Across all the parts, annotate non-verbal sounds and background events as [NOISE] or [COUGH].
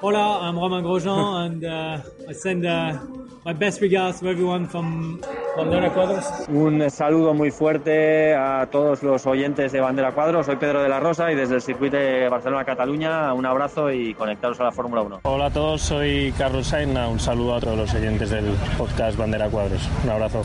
Hola, I'm Romain Grosjean, and uh, I send uh, my best regards to everyone from Bandera Cuadros. Un saludo muy fuerte a todos los oyentes de Bandera Cuadros. Soy Pedro de la Rosa y desde el circuito de Barcelona-Cataluña, un abrazo y conectaros a la Fórmula 1. Hola a todos, soy Carlos Sainz. Un saludo a todos los oyentes del podcast Bandera Cuadros. Un abrazo.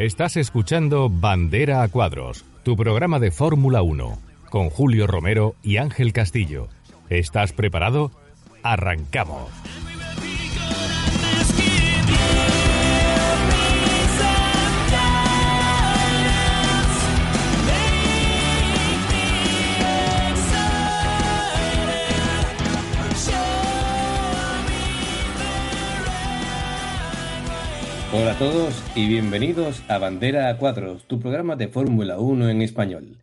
Estás escuchando Bandera a Cuadros, tu programa de Fórmula 1, con Julio Romero y Ángel Castillo. ¿Estás preparado? Arrancamos. Todos y bienvenidos a Bandera a tu programa de Fórmula 1 en español.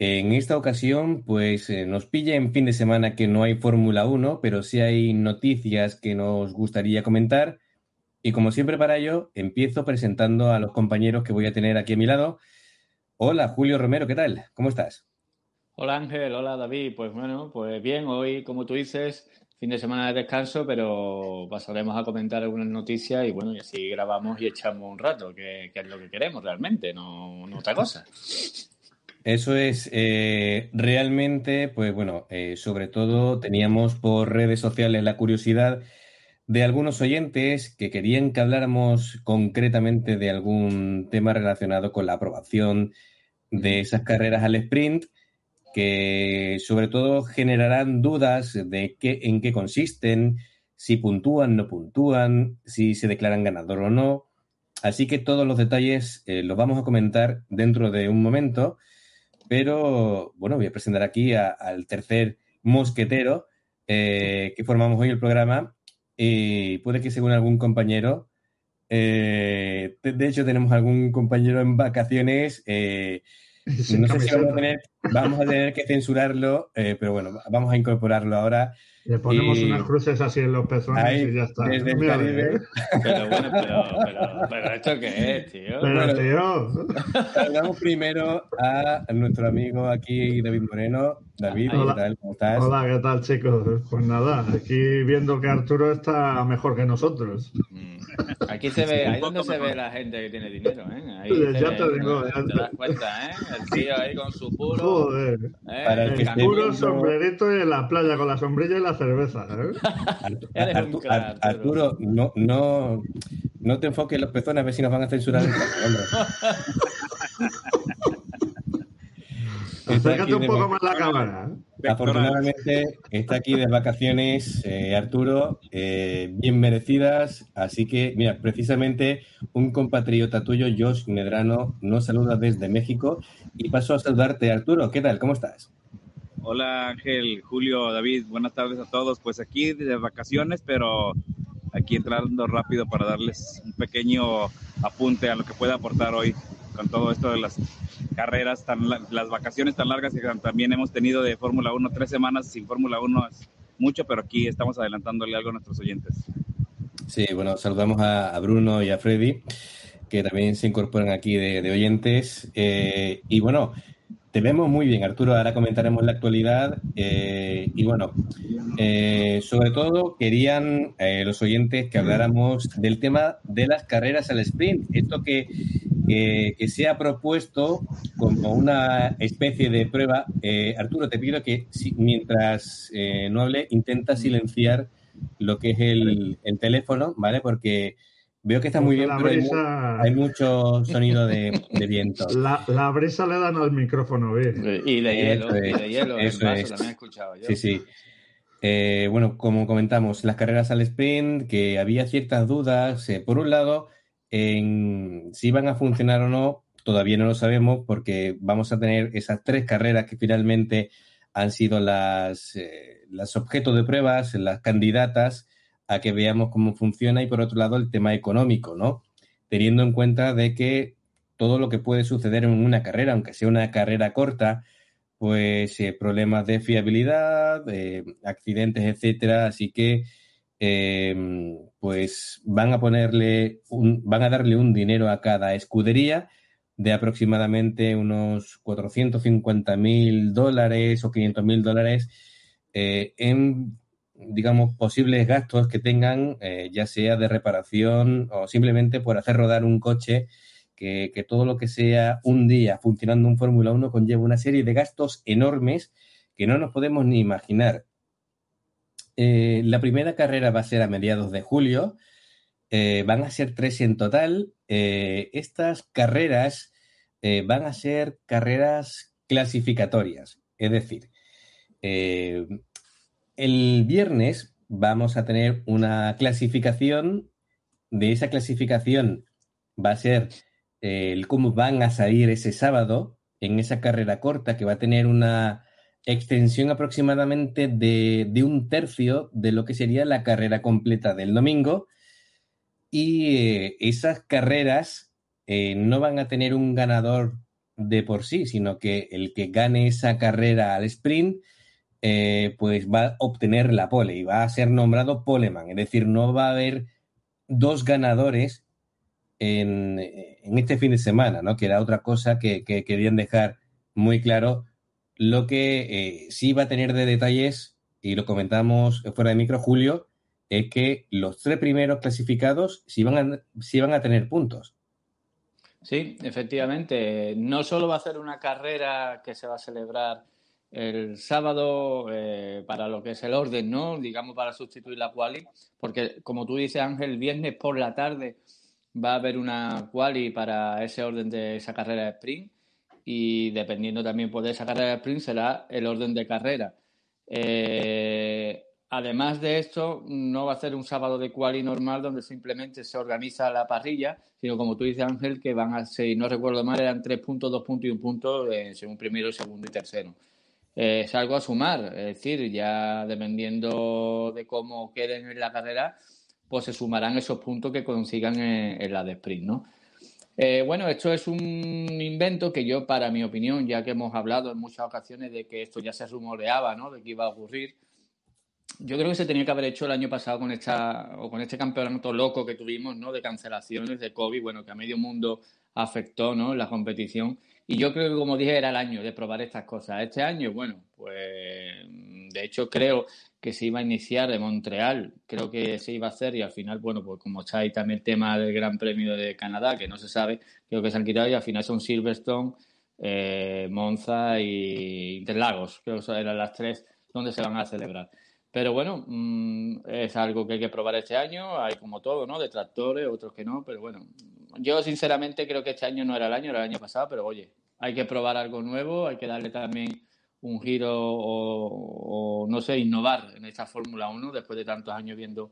En esta ocasión, pues eh, nos pilla en fin de semana que no hay Fórmula 1, pero sí hay noticias que nos gustaría comentar. Y como siempre para ello, empiezo presentando a los compañeros que voy a tener aquí a mi lado. Hola, Julio Romero, ¿qué tal? ¿Cómo estás? Hola Ángel, hola David. Pues bueno, pues bien, hoy, como tú dices, fin de semana de descanso, pero pasaremos a comentar algunas noticias y bueno, y así grabamos y echamos un rato, que, es lo que queremos realmente, no, no otra cosa. Eso es, eh, realmente, pues bueno, eh, sobre todo teníamos por redes sociales la curiosidad de algunos oyentes que querían que habláramos concretamente de algún tema relacionado con la aprobación de esas carreras al sprint que sobre todo generarán dudas de qué, en qué consisten, si puntúan, no puntúan, si se declaran ganador o no. Así que todos los detalles eh, los vamos a comentar dentro de un momento, pero bueno, voy a presentar aquí al tercer mosquetero eh, que formamos hoy el programa y puede que según algún compañero, eh, de, de, hecho tenemos algún compañero en vacaciones no sé si vamos a, tener, vamos a tener que censurarlo, eh, pero bueno, vamos a incorporarlo ahora. Le ponemos unas cruces así en los pezones Ahí, y ya está. Desde el Caribe. Pero bueno, pero, pero, pero, ¿esto qué es, tío? Pero, bueno, tío. Saludamos primero a nuestro amigo aquí, David Moreno. David, Hola. ¿qué tal? ¿Cómo estás? Hola, ¿qué tal, chicos? Pues nada, aquí viendo que Arturo está mejor que nosotros. Aquí se ve, ahí donde se ve la gente que tiene dinero, ¿eh? Ahí ya te ve, digo, ¿no? ya te das cuenta, ¿eh? El tío ahí con su puro. Joder. ¿eh? Para el El Puro viendo- sombrerito y en la playa con la sombrilla y la cerveza. ¿eh? Eres un Artu- crack, Ar- Arturo, no, no, no te enfoques en los pezones a ver si nos van a censurar [LAUGHS] el Acércate un poco más la cámara. ¿eh? Afortunadamente está aquí de vacaciones eh, Arturo, eh, bien merecidas, así que mira, precisamente un compatriota tuyo, Josh Medrano, nos saluda desde México y paso a saludarte Arturo, ¿qué tal? ¿Cómo estás? Hola Ángel, Julio, David, buenas tardes a todos. Pues aquí de vacaciones, pero aquí entrando rápido para darles un pequeño apunte a lo que puede aportar hoy con todo esto de las carreras, tan, la- las vacaciones tan largas que también hemos tenido de Fórmula 1. Tres semanas sin Fórmula 1 es mucho, pero aquí estamos adelantándole algo a nuestros oyentes. Sí, bueno, saludamos a, a Bruno y a Freddy. que también se incorporan aquí de, oyentes. Eh, y bueno, te vemos muy bien, Arturo. Ahora comentaremos la actualidad. Eh, y bueno, eh, sobre todo querían los oyentes que habláramos del tema de las carreras al sprint. Esto que, que, se ha propuesto como una especie de prueba. Arturo, te pido que mientras no hable, intenta silenciar lo que es el, el teléfono, ¿vale? Porque Veo que está muy bien, pero hay, mucho sonido de, viento. [LAUGHS] La, brisa le dan al micrófono, ¿ves? Y de hielo, y de hielo, eso es. también he escuchado yo. Sí, sí. Eh, bueno, como comentamos, las carreras al sprint, que había ciertas dudas. Eh, por un lado, en si van a funcionar o no, todavía no lo sabemos, porque vamos a tener esas tres carreras que finalmente han sido las, eh, las objetos de pruebas, las candidatas a que veamos cómo funciona y por otro lado el tema económico, ¿no? Teniendo en cuenta de que todo lo que puede suceder en una carrera, aunque sea una carrera corta, pues eh, problemas de fiabilidad, accidentes, etcétera. Así que em, pues van a ponerle un, van a darle un dinero a cada escudería de aproximadamente unos 450 mil dólares o 500 mil dólares eh, en digamos, posibles gastos que tengan, eh, ya sea de reparación o simplemente por hacer rodar un coche, que, todo lo que sea un día funcionando un Fórmula 1 conlleva una serie de gastos enormes que no nos podemos ni imaginar. Eh, la primera carrera va a ser a mediados de julio, eh, van a ser tres en total. estas carreras van a ser carreras clasificatorias, es decir, el viernes vamos a tener una clasificación. De esa clasificación va a ser eh, el cómo van a salir ese sábado en esa carrera corta que va a tener una extensión aproximadamente de, un tercio de lo que sería la carrera completa del domingo. Y eh, esas carreras eh, no van a tener un ganador de por sí, sino que el que gane esa carrera al sprint eh, pues va a obtener la pole y va a ser nombrado poleman. Es decir, no va a haber dos ganadores en, este fin de semana, ¿no? Que era otra cosa que, querían dejar muy claro. Lo que eh, sí va a tener de detalles, y lo comentamos fuera de micro, Julio, es que los tres primeros clasificados sí van a, sí van a tener puntos. Sí, efectivamente. No solo va a ser una carrera que se va a celebrar el sábado eh, para lo que es el orden, ¿no? Digamos para sustituir la quali, porque como tú dices Ángel, el viernes por la tarde va a haber una quali para ese orden de esa carrera de sprint y dependiendo también pues, de esa carrera de sprint será el orden de carrera. Eh, además de esto, no va a ser un sábado de quali normal donde simplemente se organiza la parrilla, sino como tú dices Ángel, que van a ser, no recuerdo mal, eran tres puntos, dos puntos y un punto eh, según primero, segundo y tercero es algo a sumar. Es decir, ya dependiendo de cómo queden en la carrera, pues se sumarán esos puntos que consigan en, la de sprint, ¿no? Eh, bueno, esto es un invento que yo, para mi opinión, ya que hemos hablado en muchas ocasiones de que esto ya se rumoreaba, ¿no? De que iba a ocurrir. Yo creo que se tenía que haber hecho el año pasado con esta o con este campeonato loco que tuvimos, ¿no? De cancelaciones de COVID, bueno, que a medio mundo afectó, ¿no? La competición y yo creo que, como dije, era el año de probar estas cosas. Este año, bueno, pues de hecho creo que se iba a iniciar de Montreal, creo que se iba a hacer y al final, bueno, pues como está ahí también el tema del Gran Premio de Canadá, que no se sabe, creo que se han quitado y al final son Silverstone, eh, Monza y Interlagos, creo que eran las tres donde se van a celebrar. Pero bueno, mm, es algo que hay que probar este año, hay como todo, ¿no? Detractores, otros que no, pero bueno, yo sinceramente creo que este año no era el año, era el año pasado, pero oye, hay que probar algo nuevo, hay que darle también un giro o, no sé, innovar en esta Fórmula 1 después de tantos años viendo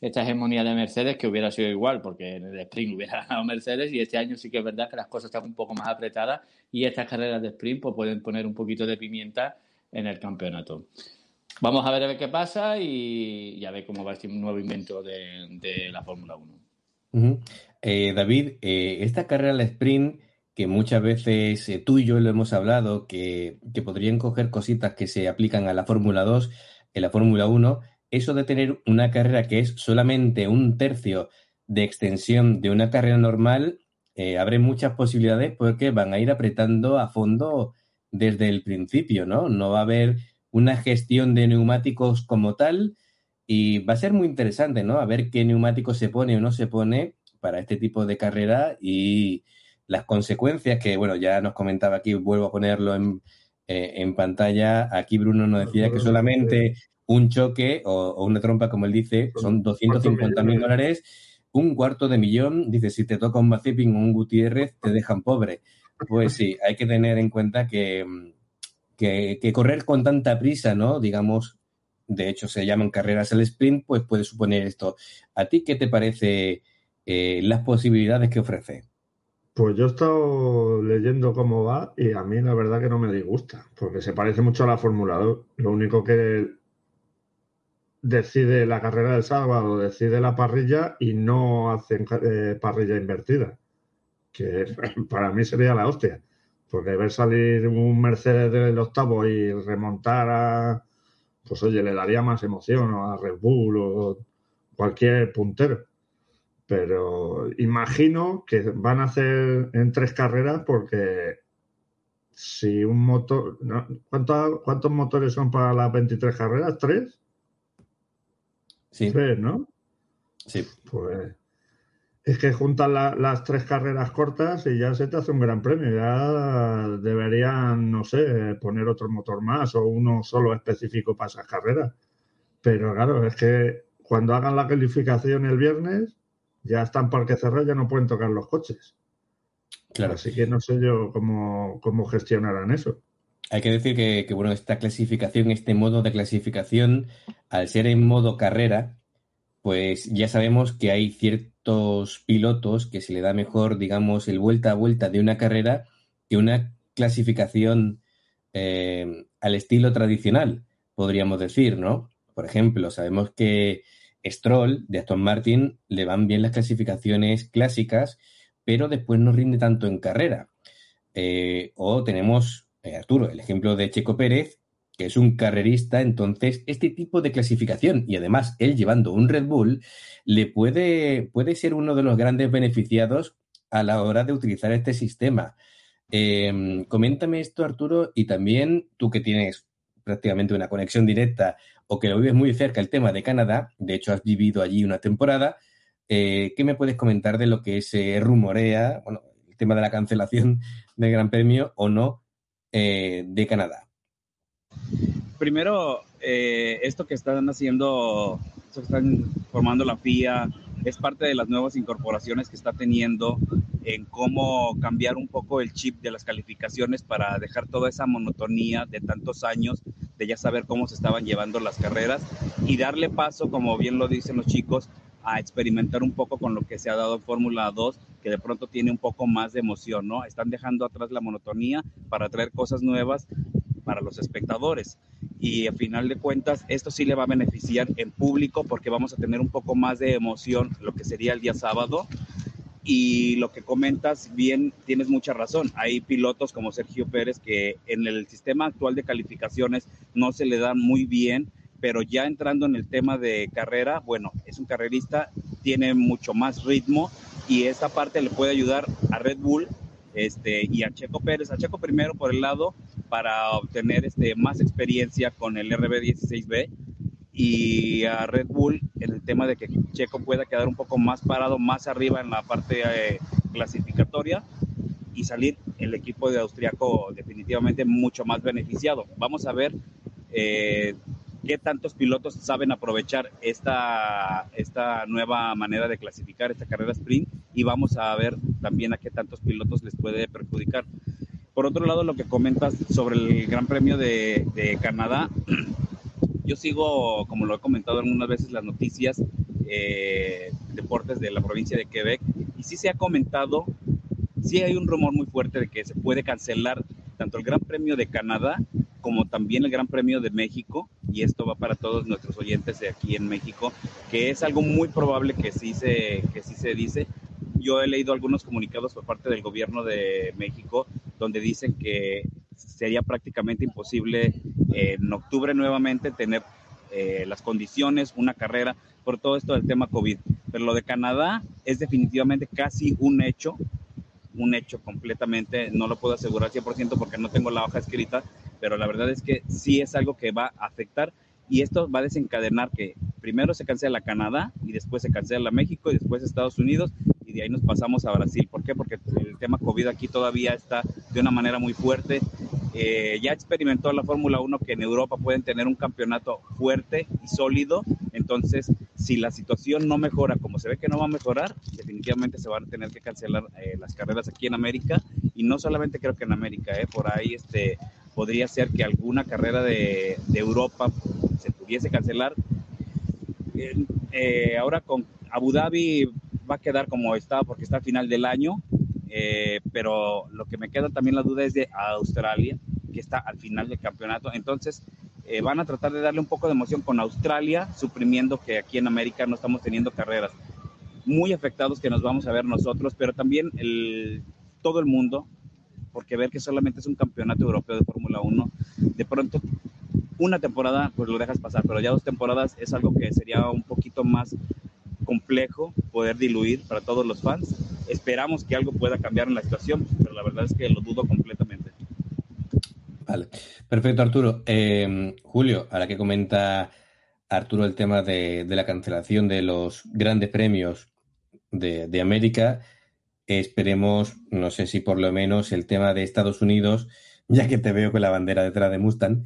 esta hegemonía de Mercedes que hubiera sido igual, porque en el sprint [LAUGHS] hubiera ganado Mercedes y este año sí que es verdad que las cosas están un poco más apretadas y estas carreras de sprint pues, pueden poner un poquito de pimienta en el campeonato. Vamos a ver a ver qué pasa y, ya ver cómo va este nuevo invento de, la Fórmula 1. Eh, David, eh, esta carrera al sprint, que muchas veces eh, tú y yo lo hemos hablado, que, podrían coger cositas que se aplican a la Fórmula 2, en la Fórmula 1, eso de tener una carrera que es solamente un tercio de extensión de una carrera normal, eh, abre muchas posibilidades porque van a ir apretando a fondo desde el principio, ¿no? No va a haber una gestión de neumáticos como tal y va a ser muy interesante, ¿no? A ver qué neumático se pone o no se pone para este tipo de carrera y las consecuencias que, bueno, ya nos comentaba aquí, vuelvo a ponerlo en, eh, en pantalla. Aquí Bruno nos decía que solamente un choque o, una trompa, como él dice, son 250 mil dólares, un cuarto de millón. Dice, si te toca un Mazepin o un Gutiérrez, te dejan pobre. Pues sí, hay que tener en cuenta que, que, correr con tanta prisa, ¿no? Digamos, de hecho se llaman carreras el sprint, pues puede suponer esto. ¿A ti qué te parece eh, las posibilidades que ofrece? Pues yo he estado leyendo cómo va y a mí la verdad que no me disgusta, porque se parece mucho a la Fórmula 2. Lo único que decide la carrera del sábado, decide la parrilla y no hacen eh, parrilla invertida, que [LAUGHS] para mí sería la hostia, porque ver salir un Mercedes del octavo y remontar a, pues oye, le daría más emoción a Red Bull o cualquier puntero. Pero imagino que van a hacer en tres carreras porque si un motor... ¿Cuántos motores son para las 23 carreras? ¿Tres? Sí. Tres, ¿no? Sí. Pues es que juntan las tres carreras cortas y ya se te hace un gran premio. Ya deberían, no sé, poner otro motor más o uno solo específico para esas carreras. Pero claro, es que cuando hagan la calificación el viernes, ya están parque cerrado, ya no pueden tocar los coches. Claro. Así que no sé yo cómo, cómo gestionarán eso. Hay que decir que, bueno, esta clasificación, este modo de clasificación, al ser en modo carrera, pues ya sabemos que hay ciertos pilotos que se le da mejor, digamos, el vuelta a vuelta de una carrera que una clasificación eh, al estilo tradicional, podríamos decir, ¿no? Por ejemplo, sabemos que Stroll de Aston Martin le van bien las clasificaciones clásicas, pero después no rinde tanto en carrera. Eh, o tenemos eh, Arturo, el ejemplo de Checo Pérez, que es un carrerista, entonces este tipo de clasificación y además él llevando un Red Bull le puede, puede ser uno de los grandes beneficiados a la hora de utilizar este sistema. Em, coméntame esto, Arturo, y también tú que tienes prácticamente una conexión directa o que lo vives muy cerca el tema de Canadá, de hecho has vivido allí una temporada, eh, ¿qué me puedes comentar de lo que se rumorea, bueno, el tema de la cancelación [LAUGHS] del Gran Premio o no eh, de Canadá? Primero, eh, esto que están haciendo, esto que están formando la FIA, es parte de las nuevas incorporaciones que está teniendo en cómo cambiar un poco el chip de las calificaciones para dejar toda esa monotonía de tantos años de ya saber cómo se estaban llevando las carreras y darle paso, como bien lo dicen los chicos, a experimentar un poco con lo que se ha dado en Fórmula 2, que de pronto tiene un poco más de emoción, ¿no? Están dejando atrás la monotonía para traer cosas nuevas para los espectadores. Y a final de cuentas, esto sí le va a beneficiar en público porque vamos a tener un poco más de emoción lo que sería el día sábado. Y lo que comentas, bien, tienes mucha razón. Hay pilotos como Sergio Pérez que en el sistema actual de calificaciones no se le dan muy bien pero ya entrando en el tema de carrera, bueno, es un carrerista, tiene mucho más ritmo y esa parte le puede ayudar a Red Bull este, y a Checo Pérez, a Checo primero por el lado para obtener este, más experiencia con el RB16B y a Red Bull en el tema de que Checo pueda quedar un poco más parado, más arriba en la parte eh, clasificatoria y salir el equipo de Austriaco definitivamente mucho más beneficiado. Vamos a ver eh, qué tantos pilotos saben aprovechar esta, esta nueva manera de clasificar esta carrera sprint y vamos a ver también a qué tantos pilotos les puede perjudicar. Por otro lado, lo que comentas sobre el Gran Premio de, de Canadá, [CLEARS THROAT] yo sigo, como lo he comentado algunas veces, las noticias eh, deportes de la provincia de Quebec y sí se ha comentado, sí hay un rumor muy fuerte de que se puede cancelar tanto el Gran Premio de Canadá como también el Gran Premio de México, y esto va para todos nuestros oyentes de aquí en México, que es algo muy probable que sí se, que sí se dice. Yo he leído algunos comunicados por parte del gobierno de México donde dicen que sería prácticamente imposible en octubre nuevamente tener eh, las condiciones, una carrera, por todo esto del tema COVID. Pero lo de Canadá es definitivamente casi un hecho un hecho completamente, no lo puedo asegurar 100% porque no tengo la hoja escrita, pero la verdad es que sí es algo que va a afectar y esto va a desencadenar que primero se cancela Canadá y después se cancela México y después Estados Unidos y de ahí nos pasamos a Brasil. ¿Por qué? Porque el tema COVID aquí todavía está de una manera muy fuerte. Eh, ya experimentó la Fórmula 1 que en Europa pueden tener un campeonato fuerte y sólido. Entonces, si la situación no mejora como se ve que no va a mejorar, definitivamente se van a tener que cancelar eh, las carreras aquí en América. Y no solamente creo que en América, eh, por ahí este, podría ser que alguna carrera de, de Europa se pudiese cancelar. Eh, ahora con Abu Dhabi va a quedar como está porque está al final del año, eh, pero lo que me queda también la duda es de Australia, que está al final del campeonato. Entonces eh, van a tratar de darle un poco de emoción con Australia, suprimiendo que aquí en América no estamos teniendo carreras. Muy afectados que nos vamos a ver nosotros, pero también el, todo el mundo, porque ver que solamente es un campeonato europeo de Fórmula 1, de pronto una temporada pues lo dejas pasar, pero ya dos temporadas es algo que sería un poquito más complejo poder diluir para todos los fans. Esperamos que algo pueda cambiar en la situación, pero la verdad es que lo dudo completamente. Vale, perfecto Arturo. Eh, Julio, ahora que comenta Arturo el tema de, de, la cancelación de los grandes premios de, de América, esperemos, no sé si por lo menos el tema de Estados Unidos, ya que te veo con la bandera detrás de Mustang,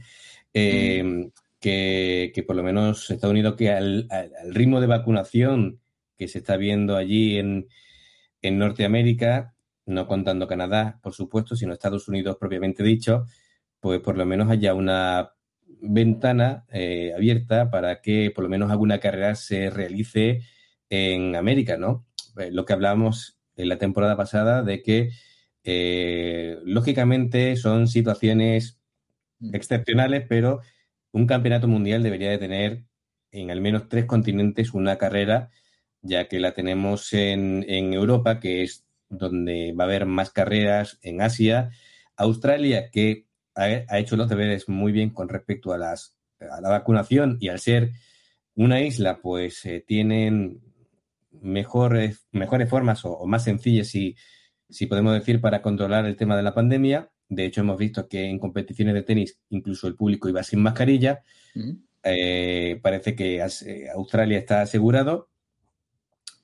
eh, mm. Que, que, por lo menos Estados Unidos, que al, al, ritmo de vacunación que se está viendo allí en, en, Norteamérica, no contando Canadá, por supuesto, sino Estados Unidos propiamente dicho, pues por lo menos haya una ventana eh, abierta para que por lo menos alguna carrera se realice en América, ¿no? Eh, lo que hablábamos en la temporada pasada de que eh, lógicamente son situaciones excepcionales, pero un campeonato mundial debería de tener en al menos tres continentes una carrera, ya que la tenemos en, en Europa, que es donde va a haber más carreras, en Asia, Australia, que ha, hecho los deberes muy bien con respecto a, las, a la vacunación y al ser una isla, pues eh, tienen mejores, mejores formas o, o más sencillas, si, si podemos decir, para controlar el tema de la pandemia. De hecho, hemos visto que en competiciones de tenis incluso el público iba sin mascarilla. -huh. eh, parece que Australia está asegurado.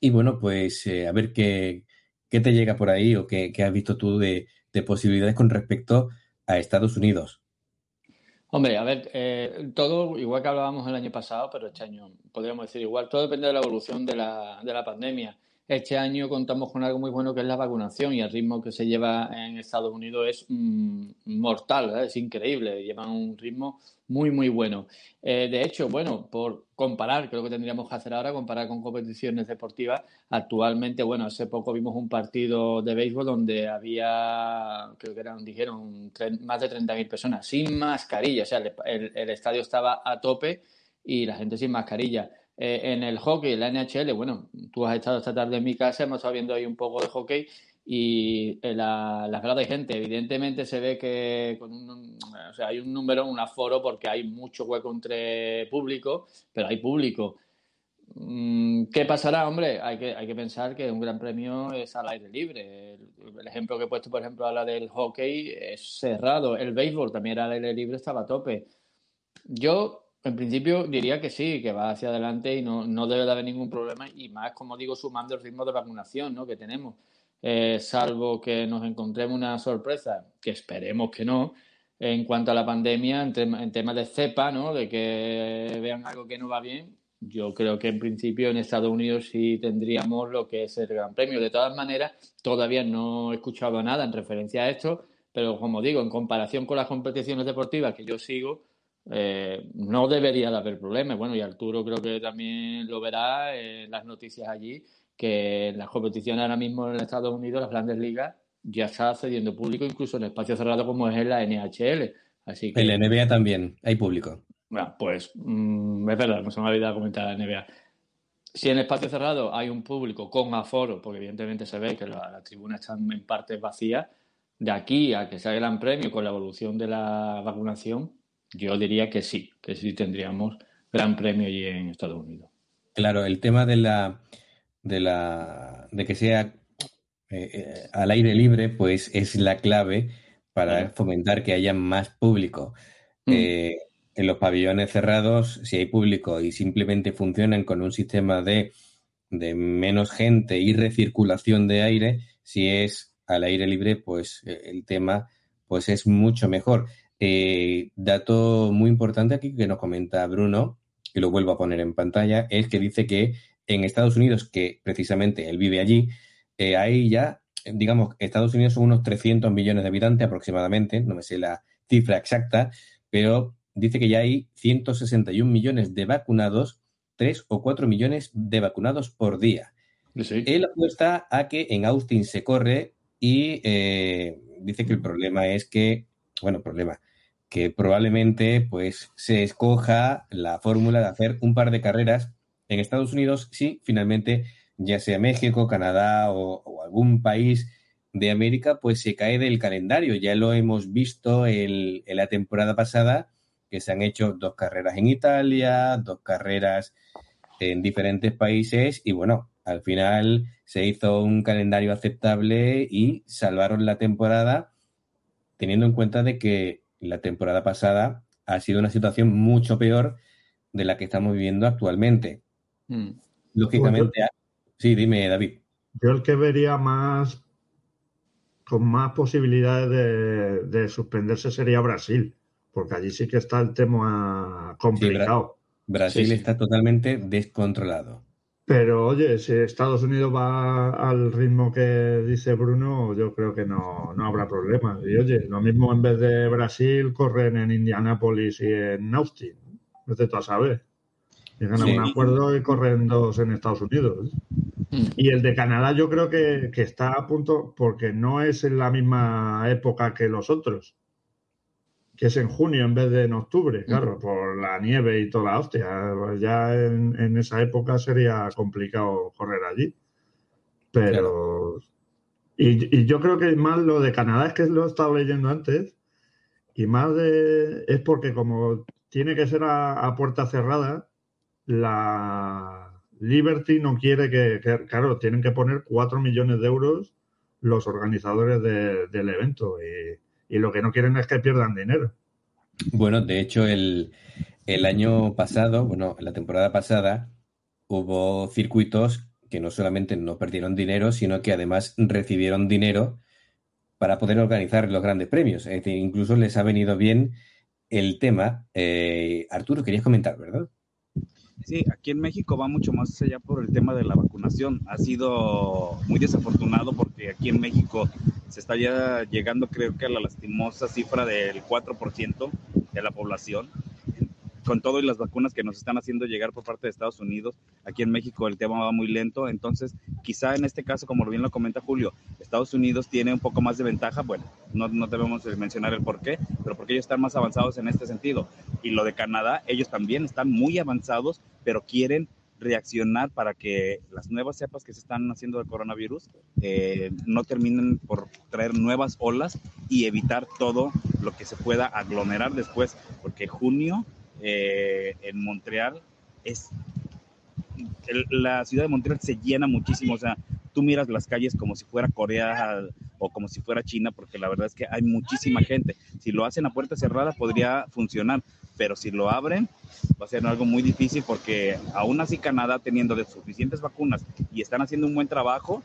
Y bueno, pues eh, a ver qué, qué, te llega por ahí o qué, qué has visto tú de, de, posibilidades con respecto a Estados Unidos. Hombre, a ver, eh, todo, igual que hablábamos el año pasado, pero este año podríamos decir igual, todo depende de la evolución de la, de la pandemia. Este año contamos con algo muy bueno que es la vacunación y el ritmo que se lleva en Estados Unidos es mm, mortal, ¿eh? es increíble, llevan un ritmo muy, muy bueno. Eh, de hecho, bueno, por comparar, creo que tendríamos que hacer ahora, comparar con competiciones deportivas, actualmente, bueno, hace poco vimos un partido de béisbol donde había, creo que eran, dijeron, más de 30.000 personas sin mascarilla, o sea, el, el, el estadio estaba a tope y la gente sin mascarilla. Eh, en el hockey, en la NHL, bueno, tú has estado esta tarde en mi casa, hemos estado viendo ahí un poco de hockey y eh, la, las gradas de gente, evidentemente se ve que con un, hay un número, un aforo, porque hay mucho hueco entre público, pero hay público. Mm, ¿Qué pasará, hombre? Hay que, hay que pensar que un gran premio es al aire libre. El, el, ejemplo que he puesto, por ejemplo, a la del hockey es cerrado. El béisbol también era al aire libre, estaba a tope. Yo en principio diría que sí, que va hacia adelante y no, no debe de haber ningún problema y más, como digo, sumando el ritmo de vacunación ¿no? que tenemos. Eh, salvo que nos encontremos una sorpresa, que esperemos que no, en cuanto a la pandemia, en, en temas de cepa, ¿no? de que vean algo que no va bien, yo creo que en principio en Estados Unidos sí tendríamos lo que es el Gran Premio. De todas maneras, todavía no he escuchado nada en referencia a esto, pero como digo, en comparación con las competiciones deportivas que yo sigo, eh, no debería de haber problemas. Bueno, y Arturo creo que también lo verá en las noticias allí, que en las competiciones ahora mismo en Estados Unidos, las grandes ligas, ya está cediendo público, incluso en espacio cerrado como es en la NHL. Así que, en la NBA también hay público. Bueno, pues mmm, es verdad, no se me ha olvidado comentar la NBA. Si en espacio cerrado hay un público con aforo, porque evidentemente se ve que las la tribunas están en parte vacías, de aquí a que sea el gran premio con la evolución de la vacunación, yo diría que sí, que sí tendríamos gran premio allí en Estados Unidos. Claro, el tema de la de la de que sea eh, al aire libre, pues es la clave para fomentar que haya más público. Mm. en los pabellones cerrados, si hay público y simplemente funcionan con un sistema de, de menos gente y recirculación de aire, si es al aire libre, pues el tema pues es mucho mejor. Dato muy importante aquí que nos comenta Bruno, y lo vuelvo a poner en pantalla, es que dice que en Estados Unidos, que precisamente él vive allí, eh, hay ya, digamos, Estados Unidos son unos 300 millones de habitantes aproximadamente, no me sé la cifra exacta, pero dice que ya hay 161 millones de vacunados, 3 o 4 millones de vacunados por día. Él apuesta a que en Austin se corre y eh, dice que el problema es que, bueno, problema, que probablemente pues se escoja la fórmula de hacer un par de carreras en Estados Unidos si finalmente ya sea México, Canadá o, algún país de América pues se cae del calendario. Ya lo hemos visto en la temporada pasada que se han hecho dos carreras en Italia, dos carreras en diferentes países y bueno, al final se hizo un calendario aceptable y salvaron la temporada teniendo en cuenta de que la temporada pasada ha sido una situación mucho peor de la que estamos viviendo actualmente. Mm. Lógicamente, pues sí, dime, David. Yo el que vería más con más posibilidades de, suspenderse sería Brasil, porque allí sí que está el tema complicado. Brasil está totalmente descontrolado. Pero oye, si Estados Unidos va al ritmo que dice Bruno, yo creo que no, habrá problema. Y oye, lo mismo en vez de Brasil, corren en Indianápolis y en Austin. No tú a saber. Llegan a un acuerdo y corren dos en Estados Unidos. Mm. Y el de Canadá yo creo que, que está a punto, porque no es en la misma época que los otros que es en junio en vez de en octubre, claro, por la nieve y toda la hostia. Ya en, esa época sería complicado correr allí. Pero. Y, yo creo que más lo de Canadá es que lo he estado leyendo antes. Y más de. Es porque, como tiene que ser a, puerta cerrada, la Liberty no quiere que, Claro, tienen que poner 4 millones de euros los organizadores del evento. Y y lo que no quieren es que pierdan dinero. Bueno, de hecho, el, año pasado, bueno, la temporada pasada, hubo circuitos que no solamente no perdieron dinero, sino que además recibieron dinero para poder organizar los grandes premios. Es decir, incluso les ha venido bien el tema. Eh, Arturo, querías comentar, ¿verdad? Sí, aquí en México va mucho más allá por el tema de la vacunación. Ha sido muy desafortunado porque aquí en México se está ya llegando creo que a la lastimosa cifra del 4% de la población con todo y las vacunas que nos están haciendo llegar por parte de Estados Unidos, aquí en México el tema va muy lento, entonces quizá en este caso, como bien lo comenta Julio, Estados Unidos tiene un poco más de ventaja, bueno, no, no debemos mencionar el por qué, pero porque ellos están más avanzados en este sentido. Y lo de Canadá, ellos también están muy avanzados, pero quieren reaccionar para que las nuevas cepas que se están haciendo del coronavirus eh, no terminen por traer nuevas olas y evitar todo lo que se pueda aglomerar después, porque junio eh, en Montreal es la ciudad de Montreal se llena muchísimo, o sea, tú miras las calles como si fuera Corea o como si fuera China, porque la verdad es que hay muchísima gente. Si lo hacen a puerta cerrada podría funcionar, pero si lo abren va a ser algo muy difícil porque aún así Canadá teniendo de suficientes vacunas y están haciendo un buen trabajo,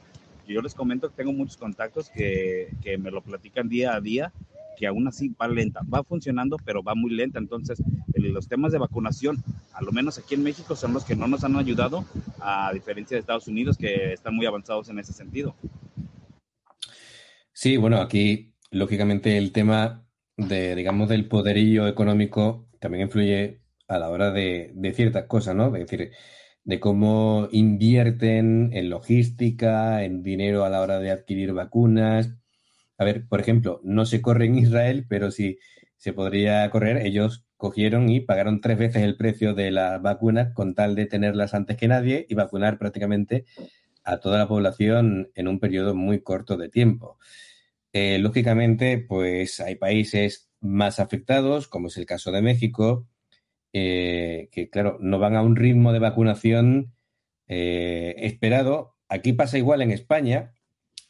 yo les comento que tengo muchos contactos que, que me lo platican día a día que aún así va lenta, va funcionando, pero va muy lenta. Entonces, los temas de vacunación, a lo menos aquí en México, son los que no nos han ayudado, a diferencia de Estados Unidos, que están muy avanzados en ese sentido. Sí, bueno, aquí, lógicamente, el tema de, digamos, del poderillo económico también influye a la hora de, de ciertas cosas, ¿no? Es decir, de cómo invierten en logística, en dinero a la hora de adquirir vacunas, a ver, por ejemplo, no se corre en Israel, pero si se podría correr, ellos cogieron y pagaron tres veces el precio de las vacunas con tal de tenerlas antes que nadie y vacunar prácticamente a toda la población en un periodo muy corto de tiempo. Eh, lógicamente, pues hay países más afectados, como es el caso de México, eh, que claro, no van a un ritmo de vacunación eh, esperado. Aquí pasa igual en España,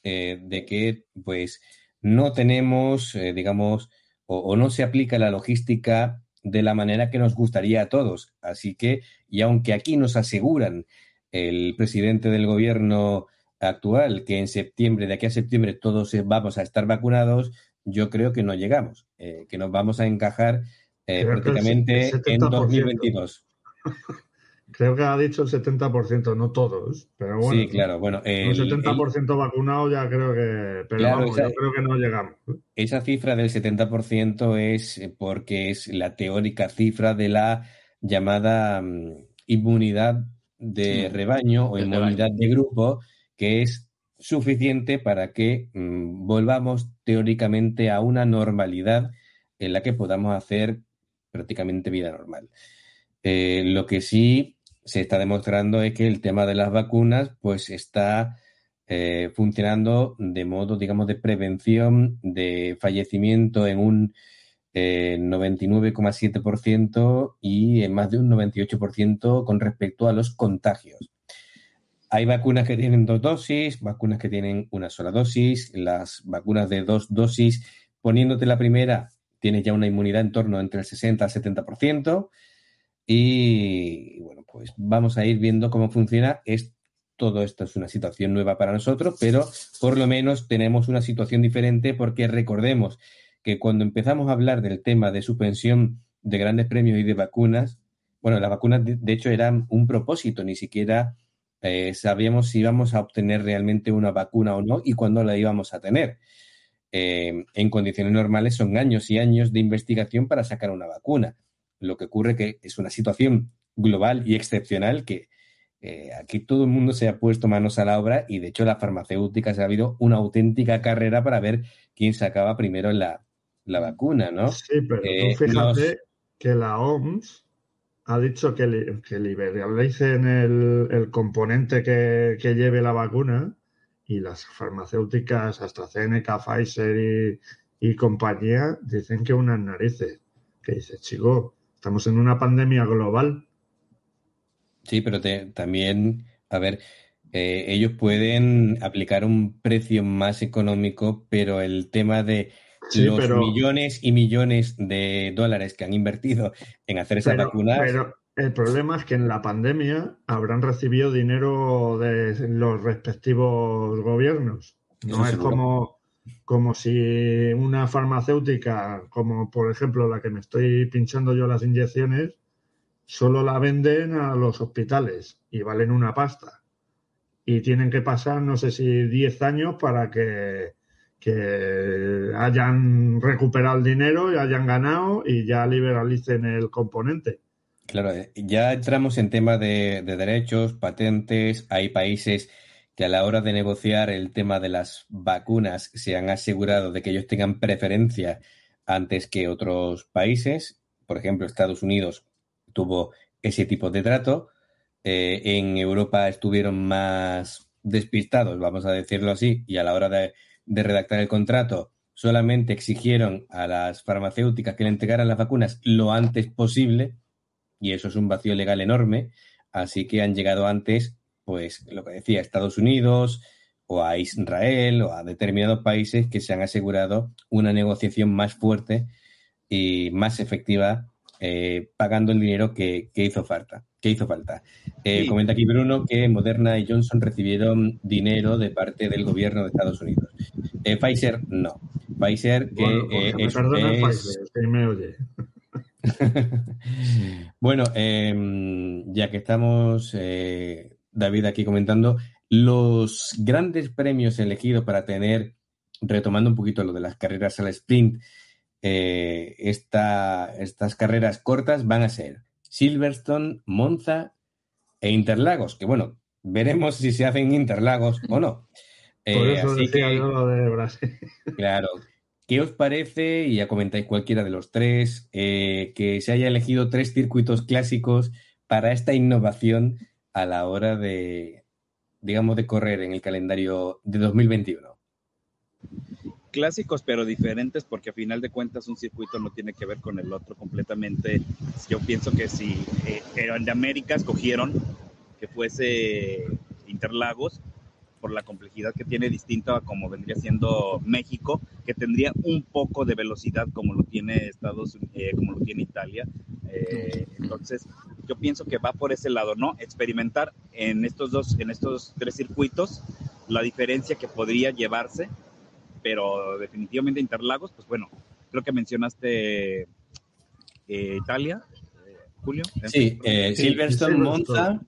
eh, de que pues no tenemos, eh, digamos, o, no se aplica la logística de la manera que nos gustaría a todos. Así que, y aunque aquí nos aseguran el presidente del gobierno actual que en septiembre, de aquí a septiembre, todos vamos a estar vacunados, yo creo que no llegamos, eh, que nos vamos a encajar eh, prácticamente en 2022. [LAUGHS] Creo que ha dicho el 70%, no todos, pero bueno. Sí, claro, bueno. El, 70% vacunado ya creo que, pero vamos, yo creo que no llegamos. Esa cifra del 70% es porque es la teórica cifra de la llamada mm, inmunidad de rebaño o inmunidad de grupo, que es suficiente para que mm, volvamos teóricamente a una normalidad en la que podamos hacer prácticamente vida normal. Eh, lo que sí se está demostrando es que el tema de las vacunas pues está eh, funcionando de modo, digamos, de prevención de fallecimiento en un 99,7% eh, y en más de un 98% con respecto a los contagios. Hay vacunas que tienen dos dosis, vacunas que tienen una sola dosis, las vacunas de dos dosis, poniéndote la primera, tienes ya una inmunidad en torno entre el 60 al 70%. Y bueno, pues vamos a ir viendo cómo funciona. Es, todo esto es una situación nueva para nosotros, pero por lo menos tenemos una situación diferente porque recordemos que cuando empezamos a hablar del tema de suspensión de grandes premios y de vacunas, bueno, las vacunas de, hecho eran un propósito, ni siquiera eh, sabíamos si íbamos a obtener realmente una vacuna o no y cuándo la íbamos a tener. Eh, en condiciones normales son años y años de investigación para sacar una vacuna. Lo que ocurre que es una situación global y excepcional que eh, aquí todo el mundo se ha puesto manos a la obra y de hecho las farmacéuticas ha habido una auténtica carrera para ver quién sacaba primero la, la vacuna, ¿no? Sí, pero eh, fíjate que la OMS ha dicho que, li que liberalicen el, el componente que, que, lleve la vacuna y las farmacéuticas, AstraZeneca, Pfizer y, y compañía, dicen que unas narices. Que dice, chico, estamos en una pandemia global. Sí, pero también, a ver, eh, ellos pueden aplicar un precio más económico, pero el tema de los millones y millones de dólares que han invertido en hacer esas vacunas. Pero el problema es que en la pandemia habrán recibido dinero de los respectivos gobiernos. No es como, como si una farmacéutica, como por ejemplo la que me estoy pinchando yo las inyecciones, solo la venden a los hospitales y valen una pasta. Y tienen que pasar, no sé si 10 años para que que hayan recuperado el dinero y hayan ganado y ya liberalicen el componente. Claro, eh, ya entramos en tema de, derechos, patentes. Hay países que a la hora de negociar el tema de las vacunas se han asegurado de que ellos tengan preferencia antes que otros países. Por ejemplo, Estados Unidos tuvo ese tipo de trato. Eh, en Europa estuvieron más despistados, vamos a decirlo así, y a la hora de de redactar el contrato solamente exigieron a las farmacéuticas que le entregaran las vacunas lo antes posible, y eso es un vacío legal enorme, así que han llegado antes, pues lo que decía, Estados Unidos o a Israel o a determinados países que se han asegurado una negociación más fuerte y más efectiva eh, pagando el dinero que, hizo falta. Que hizo falta. Eh, comenta aquí Bruno que Moderna y Johnson recibieron dinero de parte del gobierno de Estados Unidos. Eh, Pfizer no. Pfizer que es, Pfizer, me oye. [LAUGHS] bueno, em, ya que estamos, David, aquí comentando, los grandes premios elegidos para tener, retomando un poquito lo de las carreras al sprint, eh, estas carreras cortas van a ser Silverstone, Monza e Interlagos, que bueno, veremos si se hacen Interlagos o no. [LAUGHS] Por eh, eso decía yo lo de Brasil. [LAUGHS] Claro. ¿Qué os parece? Y ya comentáis cualquiera de los tres, eh, que se haya elegido tres circuitos clásicos para esta innovación a la hora de, digamos, de correr en el calendario de 2021 clásicos pero diferentes porque a final de cuentas un circuito no tiene que ver con el otro completamente. Yo pienso que si eh, de América escogieron que fuese Interlagos por la complejidad que tiene distinto a como vendría siendo México, que tendría un poco de velocidad como lo tiene Estados Unidos, como lo tiene Italia. Eh, entonces, yo pienso que va por ese lado, ¿no? Experimentar en estos dos, en estos tres circuitos, la diferencia que podría llevarse, pero definitivamente Interlagos, pues bueno, creo que mencionaste eh, Italia, eh, Julio. Sí, Silverstone, Monza.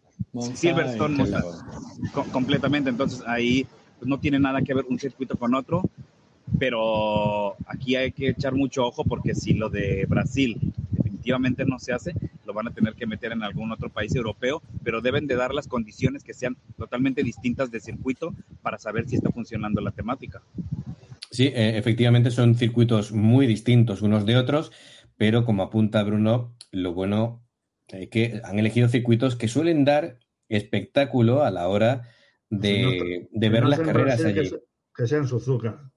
Silverstone, Monza, completamente. Entonces ahí no tiene nada que ver un circuito con otro, pero aquí hay que echar mucho ojo porque si lo de Brasil definitivamente no se hace, lo van a tener que meter en algún otro país europeo, pero deben de dar las condiciones que sean totalmente distintas de circuito para saber si está funcionando la temática. Sí, eh, efectivamente son circuitos muy distintos unos de otros, pero como apunta Bruno, lo bueno es que han elegido circuitos que suelen dar espectáculo a la hora de, ver las carreras allí. Que, sea en Suzuka.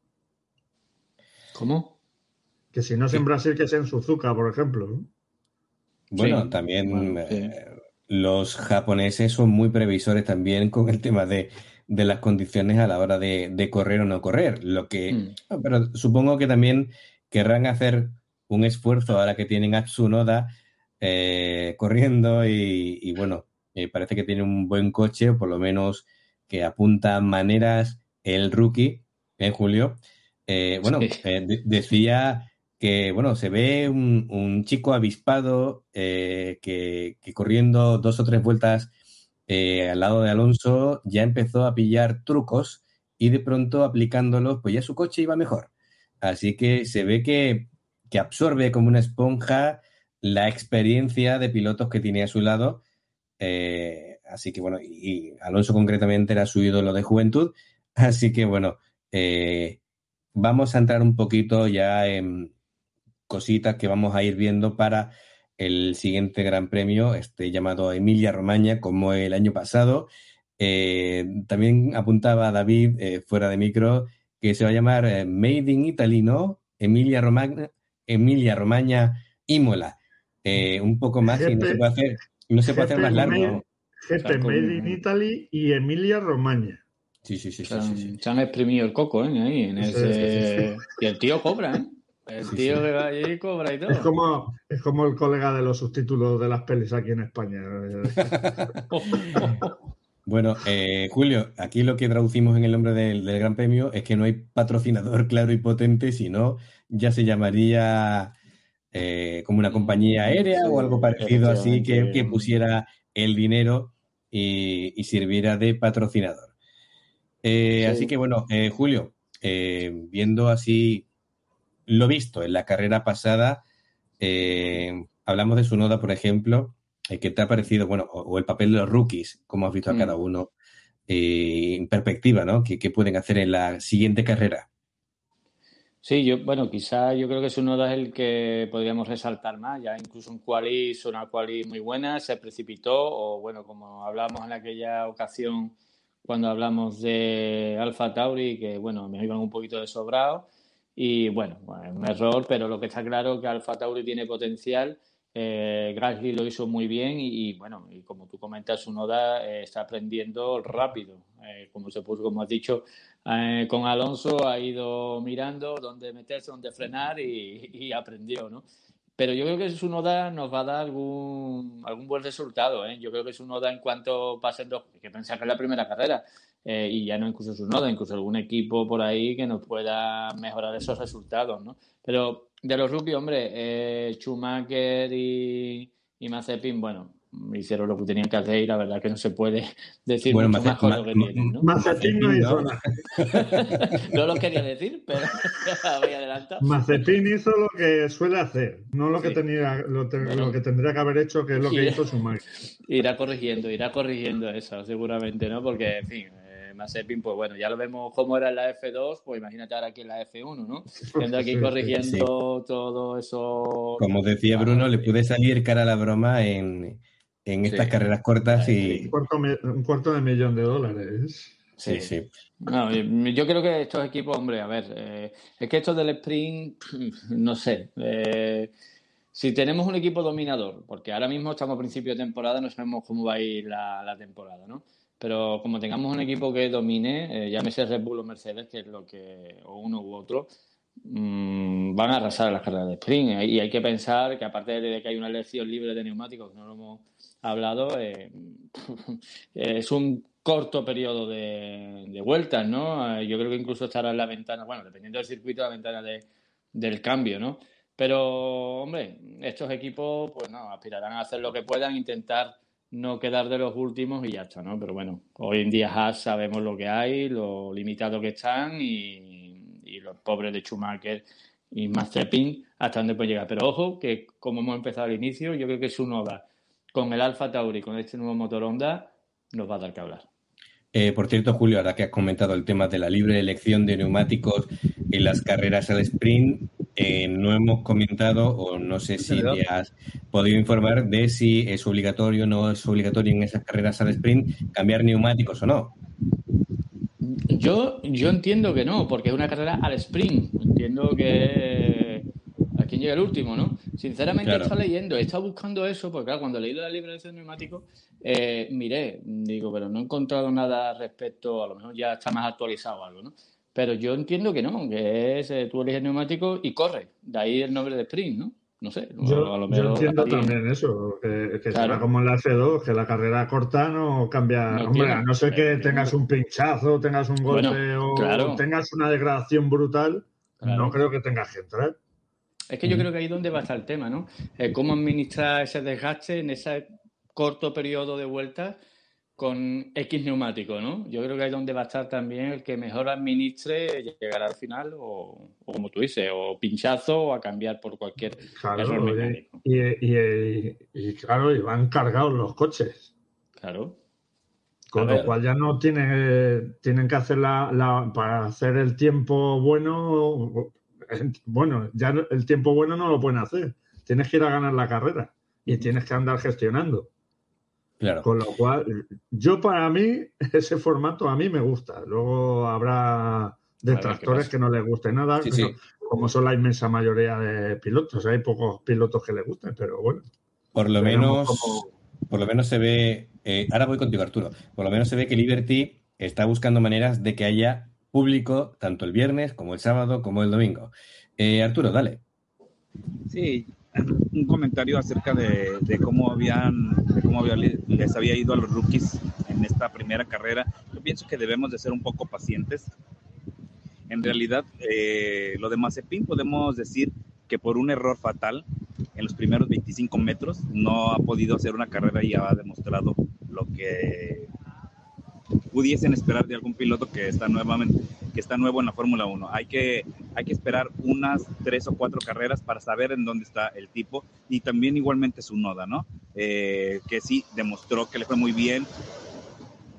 ¿Cómo? Que si no es en Brasil, que sea en Suzuka, por ejemplo. Bueno, también eh, los japoneses son muy previsores también con el tema de, las condiciones a la hora de, correr o no correr. Lo que, hmm. pero supongo que también querrán hacer un esfuerzo ahora que tienen a Tsunoda eh, corriendo y, bueno, eh, parece que tiene un buen coche, por lo menos que apunta maneras el rookie en Julio. Eh, bueno, decía que bueno, se ve un, chico avispado que, corriendo dos o tres vueltas al lado de Alonso ya empezó a pillar trucos y de pronto aplicándolos, pues ya su coche iba mejor. Así que se ve que, que absorbe como una esponja la experiencia de pilotos que tiene a su lado. Eh, así que bueno, y Alonso concretamente era su ídolo de juventud. [LAUGHS] Así que bueno, eh, vamos a entrar un poquito ya en cositas que vamos a ir viendo para el siguiente Gran Premio, este llamado Emilia Romagna, como el año pasado. Eh, también apuntaba David fuera de micro que se va a llamar Made in Italy, ¿no? Emilia Romagna, Emilia Romagna Imola. Un poco más y no se puede hacer, no se puede hacer más largo. GP Made in Italy y Emilia Romagna. Sí, sí, sí. Se han, exprimido el coco, ¿eh? Ahí, en ese... Y el tío cobra, ¿eh? El tío que va allí cobra y todo. Es como, es como el colega de los subtítulos de las pelis aquí en España. [LAUGHS] bueno, eh, Julio, aquí lo que traducimos en el nombre del, del, Gran Premio es que no hay patrocinador claro y potente, sino ya se llamaría eh, como una compañía aérea o algo parecido así que, pusiera el dinero y, sirviera de patrocinador. Eh, así que bueno, eh, Julio, viendo así lo visto en la carrera pasada, hablamos de su noda, por ejemplo, ¿qué te ha parecido? Bueno, o, el papel de los rookies, como has visto a cada mm. uno, en perspectiva, ¿no? ¿Qué, pueden hacer en la siguiente carrera? Sí, yo, bueno, quizá yo creo que su noda es el que podríamos resaltar más. Ya incluso un quali hizo una quali muy buena, se precipitó, o bueno, como hablábamos en aquella ocasión cuando hablamos de Alfa Tauri, que bueno, me iban un poquito de sobrado. Y bueno, un error, pero lo que está claro es que Alfa Tauri tiene potencial eh, lo hizo muy bien y, bueno, y como tú comentas, Unoda eh, está aprendiendo rápido. Eh, como se puso, como has dicho, eh, con Alonso ha ido mirando dónde meterse, dónde frenar y, aprendió, ¿no? Pero yo creo que su noda nos va a dar algún, algún buen resultado. ¿eh? Yo creo que su noda en cuanto pasen dos, que pensar que es la primera carrera, y ya no incluso su noda, incluso algún equipo por ahí que nos pueda mejorar esos resultados, ¿no? Pero de los rookies, hombre, eh, Schumacher y, y Mazepin, bueno, hicieron lo que tenían que hacer y la verdad que no se puede [LAUGHS] decir mucho mejor lo que tienen, ¿no? Mazepin no hizo nada. [LAUGHS] no lo quería decir, pero [LAUGHS] adelantado. Mazepin hizo lo que suele hacer, no lo que tenía, lo, que tendría que haber hecho, que es lo que hizo Schumacher. Irá corrigiendo, irá corrigiendo eso, seguramente, ¿no? Porque, en fin, Mazepin, pues bueno, ya lo vemos cómo era en la F2, pues imagínate ahora aquí en la F1, ¿no? Viendo aquí corrigiendo todo eso. Como decía Bruno, le puede salir cara a la broma en, estas carreras cortas y. Un cuarto, de millón de dólares. Sí, sí. yo creo que estos equipos, hombre, a ver, eh, es que esto del sprint, no sé. Eh, si tenemos un equipo dominador, porque ahora mismo estamos a principio de temporada, no sabemos cómo va a ir la, la temporada, ¿no? Pero como tengamos un equipo que domine, eh, llámese Red Bull o Mercedes, que es lo que, o uno u otro, mmm, van a arrasar las carreras de sprint. Eh, y hay que pensar que aparte de que hay una elección libre de neumáticos, no lo hemos hablado, [LAUGHS] eh, es un corto periodo de, de, vueltas, ¿no? Yo creo que incluso estará en la ventana, bueno, dependiendo del circuito, la ventana de, del cambio, ¿no? Pero, hombre, estos equipos, pues no, aspirarán a hacer lo que puedan, intentar no quedar de los últimos y ya está, ¿no? Pero bueno, hoy en día Haas sabemos lo que hay, lo limitado que están y, los pobres de Schumacher y Mazepin hasta dónde puede llegar. Pero ojo, que como hemos empezado al inicio, yo creo que su Nova con el Alfa Tauri, con este nuevo motor Honda, nos va a dar que hablar. Eh, por cierto, Julio, ahora que has comentado el tema de la libre elección de neumáticos en las carreras al sprint, eh, no hemos comentado, o no sé si te has podido informar de si es obligatorio o no es obligatorio en esas carreras al sprint cambiar neumáticos o no. Yo, yo entiendo que no, porque es una carrera al sprint. Entiendo que a quién llega el último, ¿no? Sinceramente claro. he estado leyendo, he estado buscando eso, porque claro, cuando leí la libre de neumáticos, eh, miré, digo, pero no he encontrado nada respecto, a lo mejor ya está más actualizado algo, ¿no? Pero yo entiendo que no, que es eh, tú eliges neumático y corre. De ahí el nombre de sprint, ¿no? No sé. Yo, a lo yo entiendo también eso, que, que claro. será como en la F2, que la carrera corta no cambia. No Hombre, a no ser que tengas un pinchazo, tengas un golpe bueno, claro. o tengas una degradación brutal, claro. no creo que tengas que entrar. Es que yo creo que ahí es donde va a estar el tema, ¿no? Eh, cómo administrar ese desgaste en ese corto periodo de vueltas con X neumático, ¿no? Yo creo que ahí es donde va a estar también el que mejor administre llegar al final o, o como tú dices, o pinchazo o a cambiar por cualquier claro, error mecánico. Y, y, y, y, claro, y van cargados los coches. Claro. Con lo cual ya no tiene, tienen que hacer la, la, para hacer el tiempo bueno, bueno, ya el tiempo bueno no lo pueden hacer. Tienes que ir a ganar la carrera y tienes que andar gestionando. Claro. Con lo cual, yo para mí, ese formato a mí me gusta. Luego habrá detractores que no les guste nada, sí, sí. como son la inmensa mayoría de pilotos. Hay pocos pilotos que les gusten, pero bueno. Por lo menos, como... por lo menos se ve. Eh, ahora voy contigo, Arturo. Por lo menos se ve que Liberty está buscando maneras de que haya público tanto el viernes como el sábado como el domingo. Eh, Arturo, dale. Sí, un comentario acerca de, cómo habían, de cómo había, les había ido a los rookies en esta primera carrera. Yo pienso que debemos de ser un poco pacientes. En realidad, eh, lo de Mazepin podemos decir que por un error fatal en los primeros 25 metros no ha podido hacer una carrera y ha demostrado lo que pudiesen esperar de algún piloto que está nuevamente que está nuevo en la Fórmula 1. Hay que, hay que esperar unas tres o cuatro carreras para saber en dónde está el tipo y también igualmente su noda, ¿no? Eh, que sí demostró que le fue muy bien.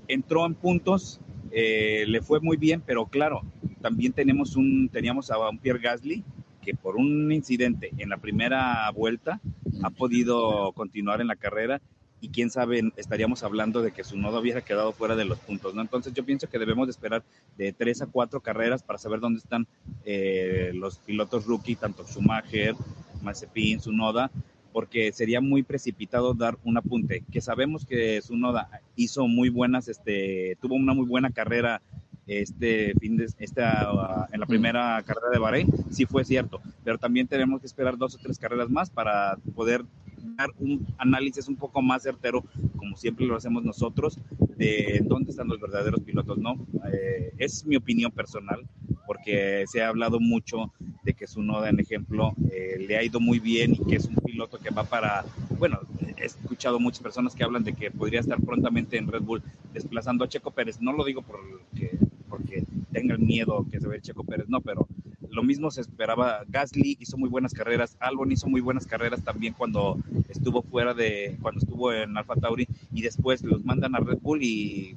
Entró en puntos, eh, le fue muy bien, pero claro, también tenemos un, teníamos a un Pierre Gasly que por un incidente en la primera vuelta ha podido continuar en la carrera y quién sabe, estaríamos hablando de que su nodo hubiera quedado fuera de los puntos, ¿no? Entonces yo pienso que debemos de esperar de tres a cuatro carreras para saber dónde están eh, los pilotos rookie, tanto Schumacher, Mazepin, Sunoda, porque sería muy precipitado dar un apunte, que sabemos que Sunoda hizo muy buenas, este, tuvo una muy buena carrera este fin de esta en la primera carrera de Bahrein, sí fue cierto, pero también tenemos que esperar dos o tres carreras más para poder dar un análisis un poco más certero, como siempre lo hacemos nosotros, de dónde están los verdaderos pilotos, ¿no? Eh, es mi opinión personal, porque se ha hablado mucho de que su noda, en ejemplo, eh, le ha ido muy bien y que es un piloto que va para, bueno, he escuchado muchas personas que hablan de que podría estar prontamente en Red Bull desplazando a Checo Pérez. No lo digo porque, porque tenga el miedo que se ve Checo Pérez, no, pero lo mismo se esperaba. Gasly hizo muy buenas carreras, Albon hizo muy buenas carreras también cuando estuvo fuera de, cuando estuvo en Alfa Tauri y después los mandan a Red Bull y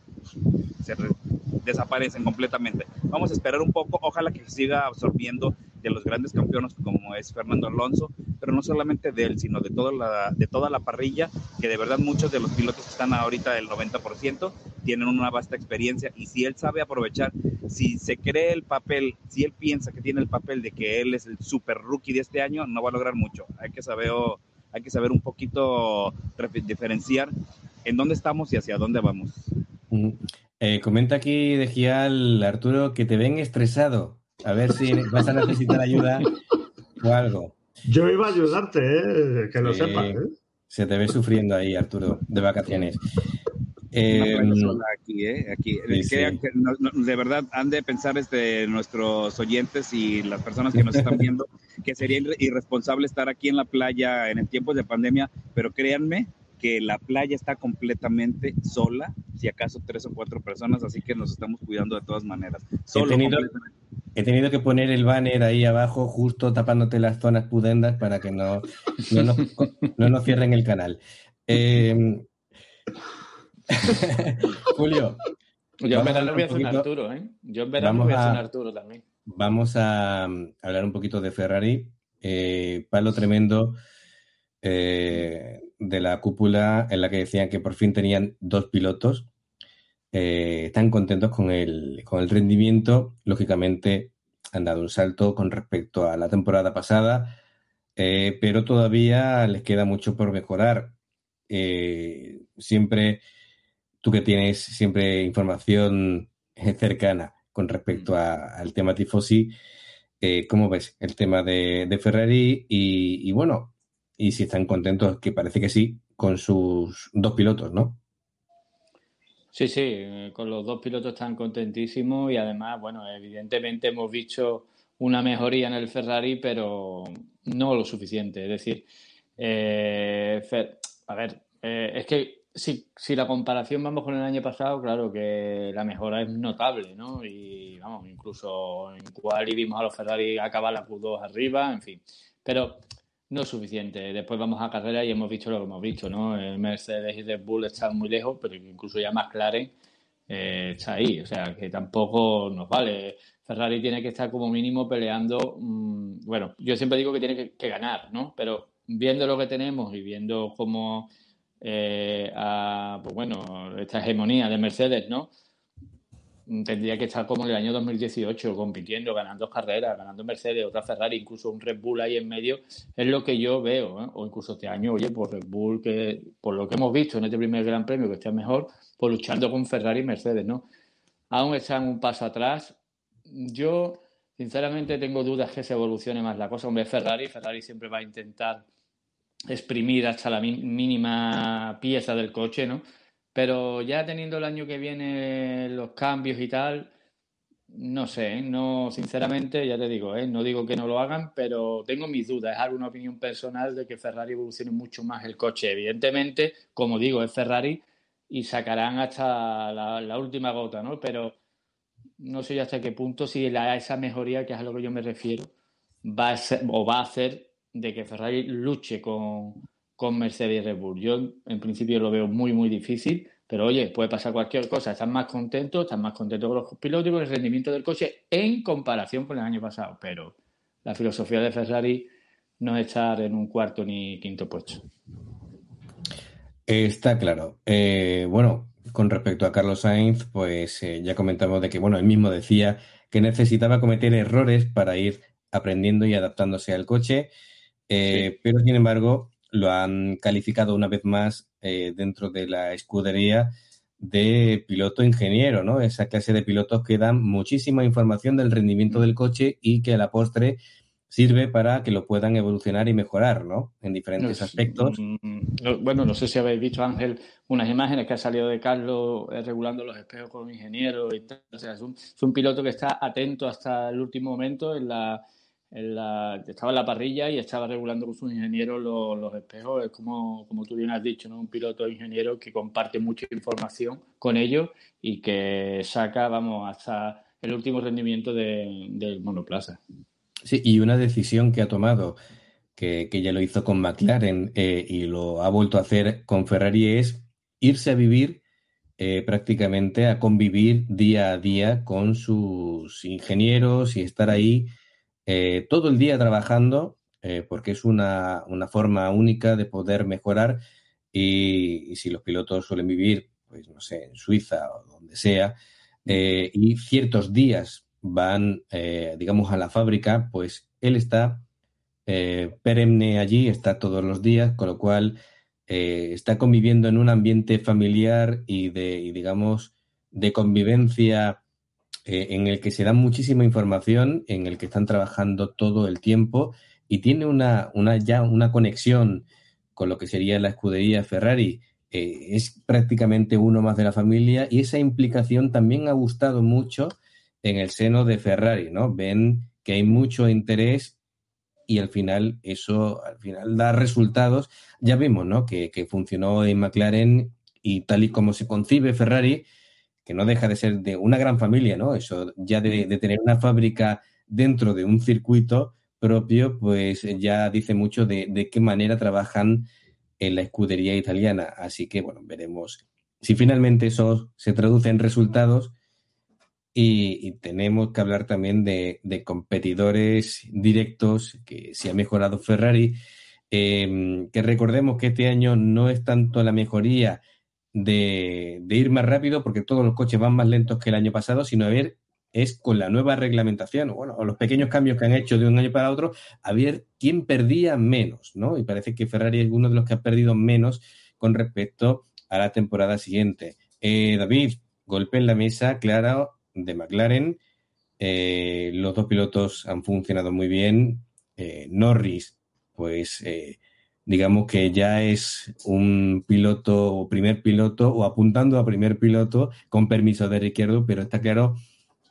se desaparecen completamente. Vamos a esperar un poco, ojalá que siga absorbiendo de los grandes campeones como es Fernando Alonso, pero no solamente de él, sino de toda la, de toda la parrilla, que de verdad muchos de los pilotos que están ahorita, el 90%, tienen una vasta experiencia y si él sabe aprovechar, si se cree el papel, si él piensa que tiene el papel de que él es el super rookie de este año, no va a lograr mucho. Hay que saber, hay que saber un poquito diferenciar en dónde estamos y hacia dónde vamos. Eh, comenta aquí de Gial, Arturo, que te ven estresado. A ver si vas a necesitar ayuda o algo. Yo iba a ayudarte, ¿eh? que lo sepas. ¿eh? Se te ve sufriendo ahí, Arturo, de vacaciones. Eh, aquí, ¿eh? aquí. de verdad han de pensar este, nuestros oyentes y las personas que [LAUGHS] nos están viendo que sería irresponsable estar aquí en la playa en el tiempo de pandemia, pero créanme que la playa está completamente sola, si acaso tres o cuatro personas, así que nos estamos cuidando de todas maneras. Solo he, tenido, he tenido que poner el banner ahí abajo, justo tapándote las zonas pudendas para que no, no, nos, cierren el canal. Em, [LAUGHS] Julio. Yo en verano voy a hacer Arturo, ¿eh? Yo en verano voy a hacer Arturo también. Vamos a hablar un poquito de Ferrari. Eh, palo tremendo eh, de la cúpula en la que decían que por fin tenían dos pilotos. Eh, están contentos con el, con el rendimiento. Lógicamente han dado un salto con respecto a la temporada pasada, eh, pero todavía les queda mucho por mejorar. siempre, tú que tienes siempre información [LAUGHS] cercana con respecto al tema tifosi, ¿cómo ves el tema de, Ferrari? y, bueno, y si están contentos, que parece que sí, con sus dos pilotos, ¿no? Sí, sí, eh, con los dos pilotos están contentísimos y además, bueno, evidentemente hemos visto una mejoría en el Ferrari, pero no lo suficiente. Es decir, [LAUGHS] eh, a ver, eh, es que si, si la comparación vamos con el año pasado, claro que la mejora es notable, ¿no? Y vamos, incluso en cual vimos a los Ferrari acabar la Q2 arriba, en fin. Pero no es suficiente. Después vamos a carrera y hemos visto lo que hemos visto, ¿no? Mercedes y Red Bull están muy lejos, pero incluso ya más claro eh, está ahí. O sea, que tampoco nos vale. Ferrari tiene que estar como mínimo peleando. Mm, bueno, yo siempre digo que tiene que, ganar, ¿no? Pero viendo lo que tenemos y viendo cómo, eh, pues bueno, esta hegemonía de Mercedes, ¿no? Tendría que estar como en el año 2018, compitiendo, ganando carreras, ganando Mercedes, otra Ferrari, incluso un Red Bull ahí en medio, es lo que yo veo, ¿eh? o incluso este año, oye, por Red Bull, que por lo que hemos visto en este primer Gran Premio, que está mejor, pues luchando con Ferrari y Mercedes, ¿no? Aún están un paso atrás. Yo, sinceramente, tengo dudas que se evolucione más la cosa. Hombre, Ferrari, Ferrari siempre va a intentar exprimir hasta la mínima pieza del coche, ¿no? Pero ya teniendo el año que viene los cambios y tal, no sé, ¿eh? no, sinceramente, ya te digo, ¿eh? no digo que no lo hagan, pero tengo mis dudas. Es alguna opinión personal de que Ferrari evolucione mucho más el coche. Evidentemente, como digo, es Ferrari y sacarán hasta la, última gota, ¿no? Pero no sé hasta qué punto si esa mejoría, que es a lo que yo me refiero, va a ser, o va a hacer de que Ferrari luche con, con Mercedes y Red Bull. Yo en principio lo veo muy, muy difícil, pero oye, puede pasar cualquier cosa. Están más contentos, están más contentos con los pilotos y con el rendimiento del coche en comparación con el año pasado. Pero la filosofía de Ferrari no es estar en un cuarto ni quinto puesto. Está claro. Eh, bueno, con respecto a Carlos Sainz, pues eh, ya comentamos de que, bueno, él mismo decía que necesitaba cometer errores para ir aprendiendo y adaptándose al coche, eh, pero sin embargo, lo han calificado una vez más eh, dentro de la escudería de piloto ingeniero, ¿no? Esa clase de pilotos que dan muchísima información del rendimiento del coche y que a la postre sirve para que lo puedan evolucionar y mejorar, ¿no? En diferentes aspectos. Mm, bueno, no sé si habéis visto, Ángel, unas imágenes que ha salido de Carlos eh, regulando los espejos con ingeniero y tal. O sea, es un piloto que está atento hasta el último momento en la estaba en la parrilla y estaba regulando con sus ingenieros los, espejos. Es como, como tú bien has dicho, ¿no? un piloto ingeniero que comparte mucha información con ellos y que saca, vamos, hasta el último rendimiento del monoplaza. Sí, y una decisión que ha tomado, que, ya lo hizo con McLaren eh, y lo ha vuelto a hacer con Ferrari, es irse a vivir eh, prácticamente a convivir día a día con sus ingenieros y estar ahí eh, todo el día trabajando, eh, porque es una, forma única de poder mejorar. Y, si los pilotos suelen vivir, pues no sé, en Suiza o donde sea, eh, y ciertos días van, digamos, a la fábrica, pues él está perenne allí, está todos los días, con lo cual está conviviendo en un ambiente familiar y de, digamos, de convivencia eh, en el que se da muchísima información, en el que están trabajando todo el tiempo y tiene una, una ya una conexión con lo que sería la escudería Ferrari. Eh, es prácticamente uno más de la familia y esa implicación también ha gustado mucho en el seno de Ferrari, ¿no? Ven que hay mucho interés y al final eso al final da resultados. Ya vimos, ¿no? Que, que funcionó en McLaren y tal y como se concibe Ferrari, que no deja de ser de una gran familia, ¿no? Eso ya de, tener una fábrica dentro de un circuito propio, pues ya dice mucho de, qué manera trabajan en la escudería italiana. Así que, bueno, veremos si finalmente eso se traduce en resultados. Y, tenemos que hablar también de, competidores directos, que se ha mejorado Ferrari, em, que recordemos que este año no es tanto la mejoría de, ir más rápido porque todos los coches van más lentos que el año pasado, sino a ver es con la nueva reglamentación, bueno, o los pequeños cambios que han hecho de un año para otro, a ver quién perdía menos, ¿no? Y parece que Ferrari es uno de los que ha perdido menos con respecto a la temporada siguiente. Eh, David, golpe en la mesa, claro, de McLaren. Eh, los dos pilotos han funcionado muy bien. Eh, Norris, pues digamos que ya es un piloto o primer piloto o apuntando a primer piloto con permiso de izquierdo, pero está claro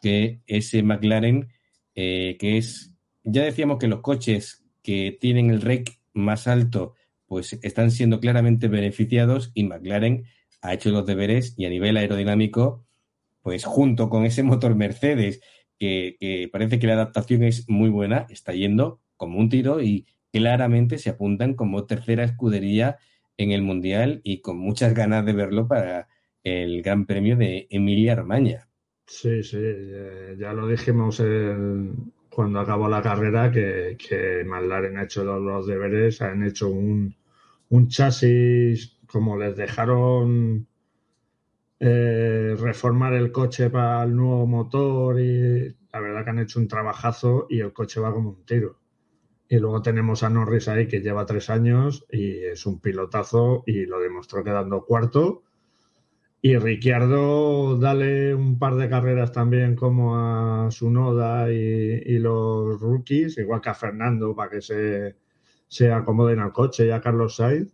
que ese McLaren, eh, que es, ya decíamos que los coches que tienen el REC más alto, pues están siendo claramente beneficiados y McLaren ha hecho los deberes y a nivel aerodinámico, pues junto con ese motor Mercedes, que, que parece que la adaptación es muy buena, está yendo como un tiro y claramente se apuntan como tercera escudería en el Mundial y con muchas ganas de verlo para el Gran Premio de Emilia Romagna. Sí, sí, ya lo dijimos cuando acabó la carrera que, que McLaren ha hecho los, deberes, han hecho un, chasis como les dejaron eh, reformar el coche para el nuevo motor y la verdad que han hecho un trabajazo y el coche va como un tiro. Y luego tenemos a Norris ahí que lleva tres años y es un pilotazo y lo demostró quedando cuarto. Y Ricciardo, dale un par de carreras también como a Sunoda y, y los rookies, igual que a Fernando para que se, se acomoden al coche y a Carlos Sainz.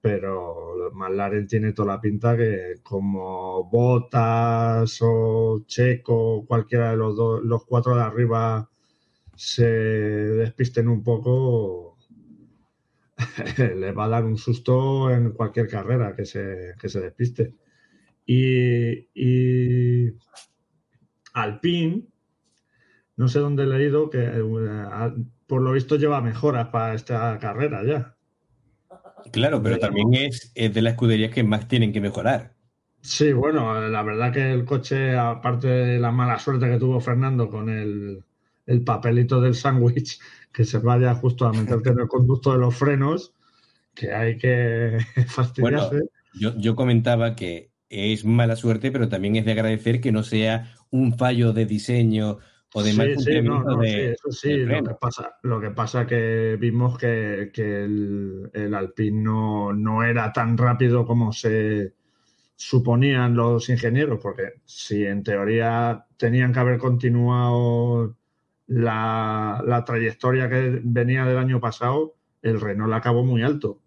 Pero McLaren tiene toda la pinta que como Botas o Checo, cualquiera de los, dos, los cuatro de arriba se despisten un poco, [LAUGHS] le va a dar un susto en cualquier carrera que se, que se despiste. Y, y Alpine, no sé dónde he leído que eh, por lo visto lleva mejoras para esta carrera ya. Claro, pero también es, es de las escuderías que más tienen que mejorar. Sí, bueno, la verdad que el coche, aparte de la mala suerte que tuvo Fernando con el, el papelito del sándwich que se vaya justo a meterte en el conducto de los frenos, que hay que [LAUGHS] fastidiarse. yo, yo comentaba que es mala suerte, pero también es de agradecer que no sea un fallo de diseño o de mal funcionamiento de, eso sí, lo que pasa, lo que pasa que vimos que, que el, el Alpine no, no, era tan rápido como se suponían los ingenieros, porque si en teoría tenían que haber continuado la, trayectoria que venía del año pasado, el Renault acabó muy alto.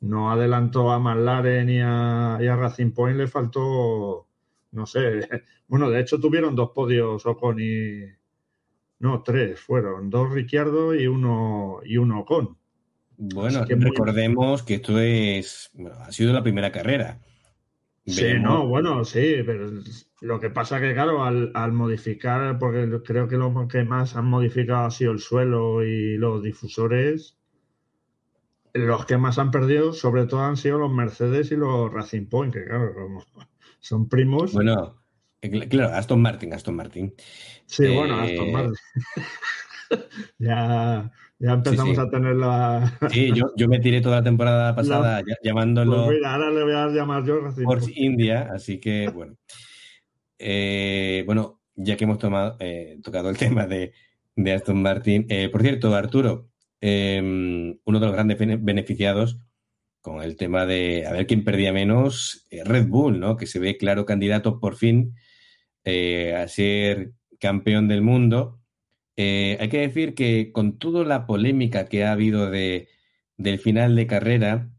No adelantó a McLaren y a, y a Racing Point, le faltó, no sé, [LAUGHS] bueno, de hecho tuvieron dos podios Ocon y, no, tres fueron, dos Ricciardo y uno, y uno Ocon. Bueno, recordemos que esto es, ha sido la primera carrera. Sí, no, bueno, sí, pero lo que pasa que, claro, al, modificar, porque creo que lo que más han modificado ha sido el suelo y los difusores, los que más han perdido, sobre todo, han sido los Mercedes y los Racing Point, que, claro, son primos. Bueno, eh, claro, Aston Martin, Aston Martin. Sí, bueno, Aston eh, Martin. [LAUGHS] ya ya empezamos a tener la. [LAUGHS] Sí, yo, yo, me tiré toda la temporada [LAUGHS] pasada llamándolo. Pues ahora le voy a llamar yo Force India, así que bueno. Eh, bueno, ya que hemos tomado, eh, tocado el [LAUGHS] tema de, de Aston Martin. Eh, por cierto, Arturo, em, uno de los grandes beneficiados con el tema de a ver quién perdía menos, Red Bull, ¿no? Que se ve claro candidato por fin eh, a ser campeón del mundo. Eh, hay que decir que con toda la polémica que ha habido de, del final de carrera,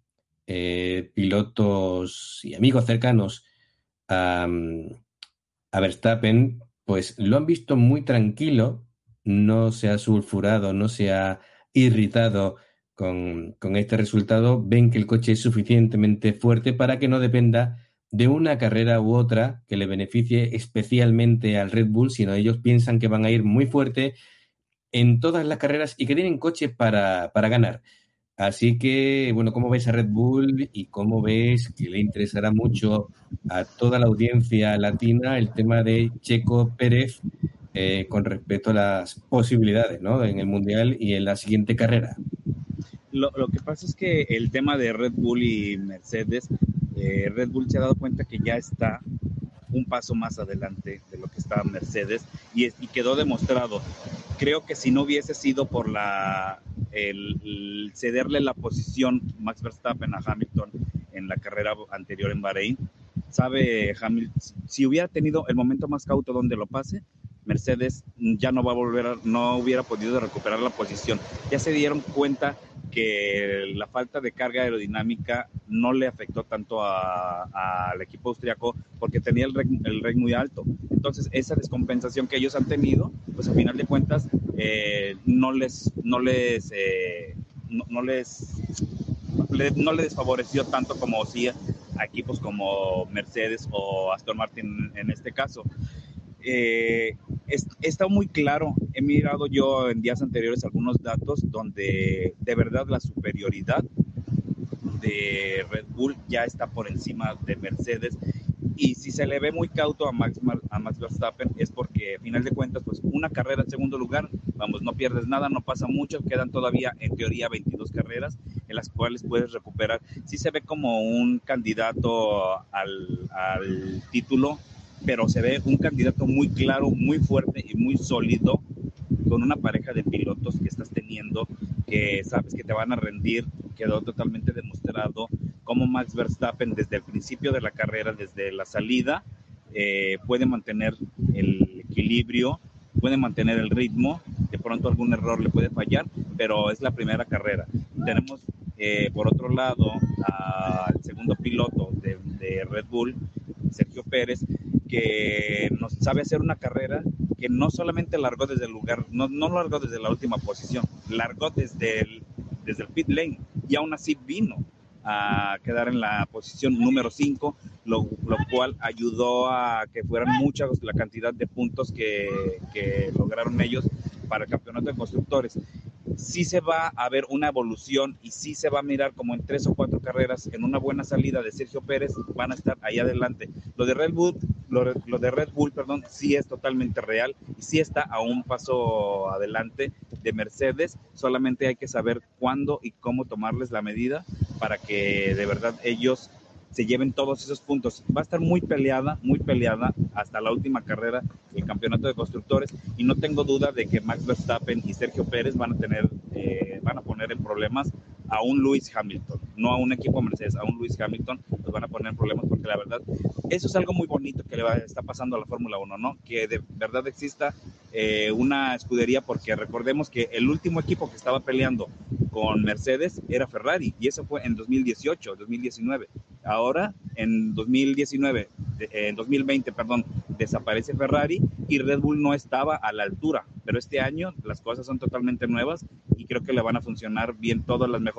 eh, pilotos y amigos cercanos a, a, Verstappen, pues lo han visto muy tranquilo, no se ha sulfurado, no se ha irritado con este resultado, ven que el coche es suficientemente fuerte para que no dependa de una carrera u otra que le beneficie especialmente al Red Bull, sino ellos piensan que van a ir muy fuerte en todas las carreras y que tienen coche para, para ganar. Así que, bueno, ¿cómo ves a Red Bull y cómo ves que le interesará mucho a toda la audiencia latina el tema de Checo Pérez eh, con respecto a las posibilidades ¿no? en el Mundial y en la siguiente carrera? Lo, lo, que pasa es que el tema de Red Bull y Mercedes eh, Red Bull se ha dado cuenta que ya está un paso más adelante de lo que estaba Mercedes y, quedó demostrado. Creo que si no hubiese sido por la cederle la posición Max Verstappen a Hamilton en la carrera anterior en Bahrein, sabe Hamilton, si hubiera tenido el momento más cauto donde lo pase, Mercedes ya no va a volver, a, no hubiera podido recuperar la posición. Ya se dieron cuenta que la falta de carga aerodinámica no le afectó tanto al equipo austriaco porque tenía el reg, muy alto. Entonces, esa descompensación que ellos han tenido, pues a final de cuentas, eh, no les, no les, eh, no, les, no les desfavoreció tanto como hacía a equipos como Mercedes o Aston Martin en este caso. Eh, está muy claro. He mirado yo en días anteriores algunos datos donde de verdad la superioridad de Red Bull ya está por encima de Mercedes. Y si se le ve muy cauto a Max, a Max Verstappen es porque, a final de cuentas, pues una carrera en segundo lugar, vamos, no pierdes nada, no pasa mucho, quedan todavía en teoría 22 carreras en las cuales puedes recuperar. Sí se ve como un candidato al, al título, pero se ve un candidato muy claro, muy fuerte y muy sólido con una pareja de pilotos que estás teniendo, que sabes que te van a rendir, quedó totalmente demostrado cómo Max Verstappen desde el principio de la carrera, desde la salida, eh, puede mantener el equilibrio, puede mantener el ritmo, de pronto algún error le puede fallar, pero es la primera carrera. Tenemos eh, por otro lado al segundo piloto de, de Red Bull, Sergio Pérez, que nos sabe hacer una carrera que no solamente largó desde el lugar, no, no largó desde la última posición, largó desde el, desde el pit lane y aún así vino a quedar en la posición número 5, lo, lo, cual ayudó a que fueran muchas la cantidad de puntos que, que lograron ellos para el campeonato de constructores sí se va a ver una evolución y sí se va a mirar como en tres o cuatro carreras, en una buena salida de Sergio Pérez, van a estar ahí adelante. Lo de Red Bull, lo, de Red Bull, perdón, sí es totalmente real y sí está a un paso adelante de Mercedes, solamente hay que saber cuándo y cómo tomarles la medida para que de verdad ellos se lleven todos esos puntos. Va a estar muy peleada, muy peleada hasta la última carrera del campeonato de constructores y no tengo duda de que Max Verstappen y Sergio Pérez van a tener, eh, van a poner en problemas a un Lewis Hamilton, no a un equipo Mercedes, a un Lewis Hamilton los van a poner en problemas porque la verdad, eso es algo muy bonito que le va, está pasando a la Fórmula 1, ¿no? Que de verdad exista eh, una escudería porque recordemos que el último equipo que estaba peleando con Mercedes era Ferrari y eso fue en 2018, 2019. Ahora, en 2019, en 2020, perdón, desaparece Ferrari y Red Bull no estaba a la altura, pero este año las cosas son totalmente nuevas y creo que le van a funcionar bien todas las mejoras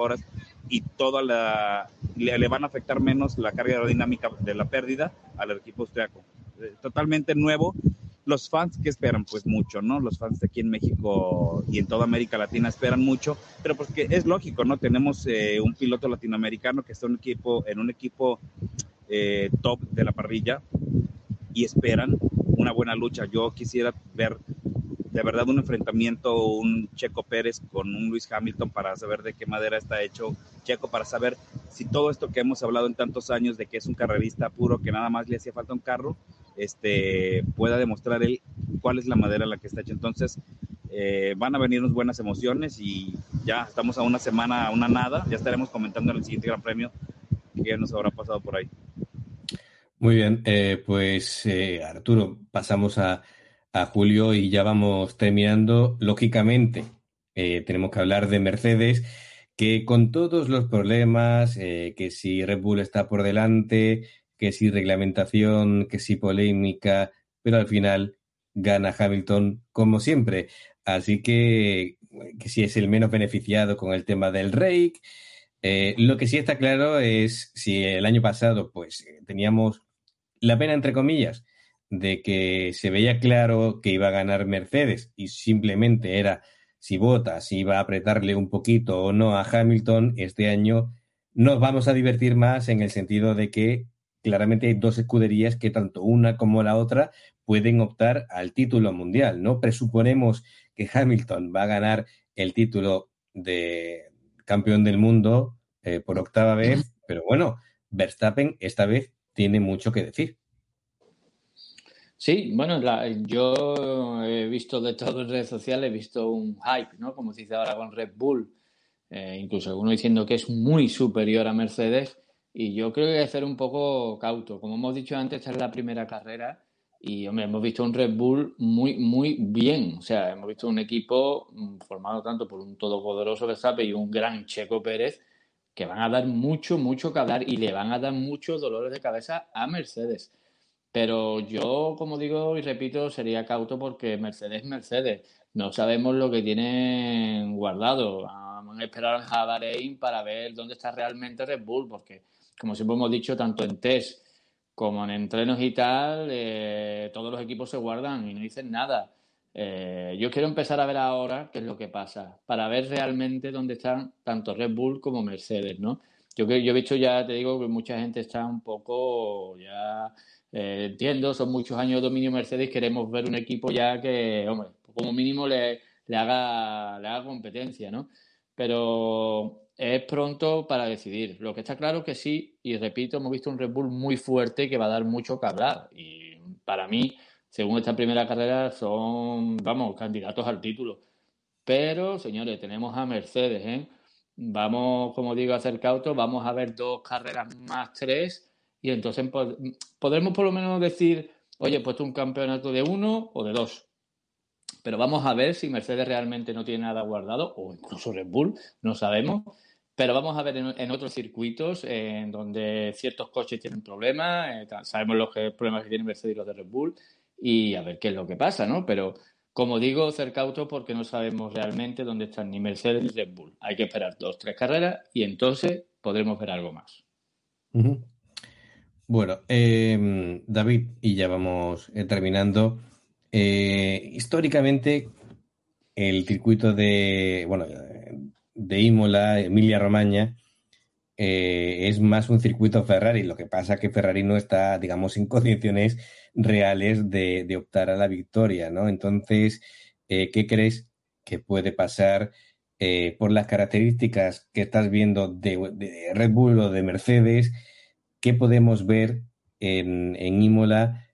y toda la le, van a afectar menos la carga aerodinámica de la pérdida al equipo austriaco. Eh, totalmente nuevo. Los fans que esperan, pues mucho, ¿no? Los fans de aquí en México y en toda América Latina esperan mucho, pero porque es lógico, ¿no? Tenemos eh, un piloto latinoamericano que está en un equipo, en un equipo eh, top de la parrilla y esperan una buena lucha. Yo quisiera ver de verdad un enfrentamiento, un Checo Pérez con un Luis Hamilton para saber de qué madera está hecho Checo, para saber si todo esto que hemos hablado en tantos años de que es un carrerista puro, que nada más le hacía falta un carro, este, pueda demostrar él cuál es la madera en la que está hecho. Entonces, eh, van a venirnos buenas emociones y ya estamos a una semana, a una nada, ya estaremos comentando en el siguiente Gran Premio qué nos habrá pasado por ahí. Muy bien, eh, pues eh, Arturo, pasamos a, a, Julio y ya vamos terminando. Lógicamente, eh, tenemos que hablar de Mercedes, que con todos los problemas, que si Red Bull está por delante, que si reglamentación, que si polémica, pero al final gana Hamilton como siempre. Así que, que si es el menos beneficiado con el tema del rake. lo que sí está claro es si el año pasado pues teníamos la pena, entre comillas, de que se veía claro que iba a ganar Mercedes y simplemente era si vota, si iba a apretarle un poquito o no a Hamilton, este año nos vamos a divertir más en el sentido de que claramente hay dos escuderías que tanto una como la otra pueden optar al título mundial, ¿no? Presuponemos que Hamilton va a ganar el título de campeón del mundo eh, por octava vez, pero bueno, Verstappen esta vez tiene mucho que decir. Sí, bueno, yo he visto de todo en redes sociales, he visto un hype, ¿no? Como se dice ahora con Red Bull, eh, incluso algunos diciendo que es muy superior a Mercedes, y yo creo que hay que ser un poco cauto. Como hemos dicho antes, esta es la primera carrera, y hombre, hemos visto un Red Bull muy, muy bien. O sea, hemos visto un equipo mm, formado tanto por un todopoderoso Verstappen y un gran Checo Pérez, que van a dar mucho, mucho que hablar y le van a dar muchos dolores de cabeza a Mercedes. Pero yo, como digo y repito, sería cauto porque Mercedes es Mercedes. No sabemos lo que tienen guardado. Vamos a esperar a Bahrein para ver dónde está realmente Red Bull, porque, como siempre hemos dicho, tanto en test como en entrenos y tal, eh, todos los equipos se guardan y no dicen nada. Eh, yo quiero empezar a ver ahora qué es lo que pasa, para ver realmente dónde están tanto Red Bull como Mercedes, ¿no? Yo, yo he visto ya, te digo, que mucha gente está un poco ya, eh, entiendo, son muchos años de dominio Mercedes, queremos ver un equipo ya que, hombre, como mínimo le, le, haga, le haga competencia, ¿no? Pero es pronto para decidir. Lo que está claro que sí, y repito, hemos visto un Red Bull muy fuerte que va a dar mucho que hablar. Y para mí, según esta primera carrera, son, vamos, candidatos al título. Pero, señores, tenemos a Mercedes, ¿eh? Vamos, como digo, a hacer cautos, vamos a ver dos carreras más tres, y entonces podremos por lo menos decir, oye, puesto un campeonato de uno o de dos. Pero vamos a ver si Mercedes realmente no tiene nada guardado, o incluso Red Bull, no sabemos. Pero vamos a ver en, otros circuitos en donde ciertos coches tienen problemas, eh, sabemos los problemas que tienen Mercedes y los de Red Bull, y a ver qué es lo que pasa, ¿no? Pero como digo, ser cauto porque no sabemos realmente dónde están ni Mercedes ni Red Bull. Hay que esperar dos, tres carreras y entonces podremos ver algo más. Bueno, em, David, y ya vamos eh, terminando. Eh, históricamente, el circuito de, bueno, de Imola, Emilia Romagna, eh, es más un circuito Ferrari. Lo que pasa es que Ferrari no está, digamos, en [LAUGHS] condiciones reales de, optar a la victoria, ¿no? Entonces, eh, ¿qué crees que puede pasar eh, por las características que estás viendo de, Red Bull o de Mercedes? ¿Qué podemos ver en, en Imola?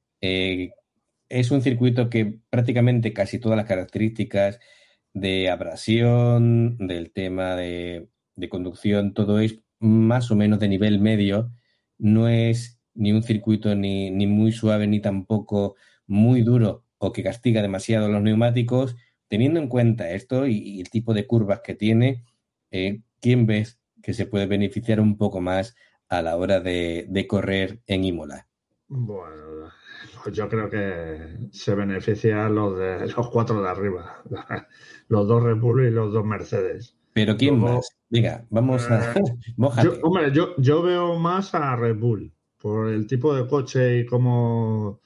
es un circuito que prácticamente casi todas las características de abrasión, del tema de, de conducción, todo es más o menos de nivel medio, no es ni un circuito ni, muy suave ni tampoco muy duro o que castiga demasiado los neumáticos. Teniendo en cuenta esto y, el tipo de curvas que tiene, eh, ¿quién ves que se puede beneficiar un poco más a la hora de, correr en Imola? Bueno, pues yo creo que se benefician los de los cuatro de arriba, [LAUGHS] los dos Red y los dos Mercedes. Pero ¿quién más? Venga, vamos a. Eh, [LAUGHS] yo, hombre, yo, yo veo más a Red Bull por el tipo de coche y cómo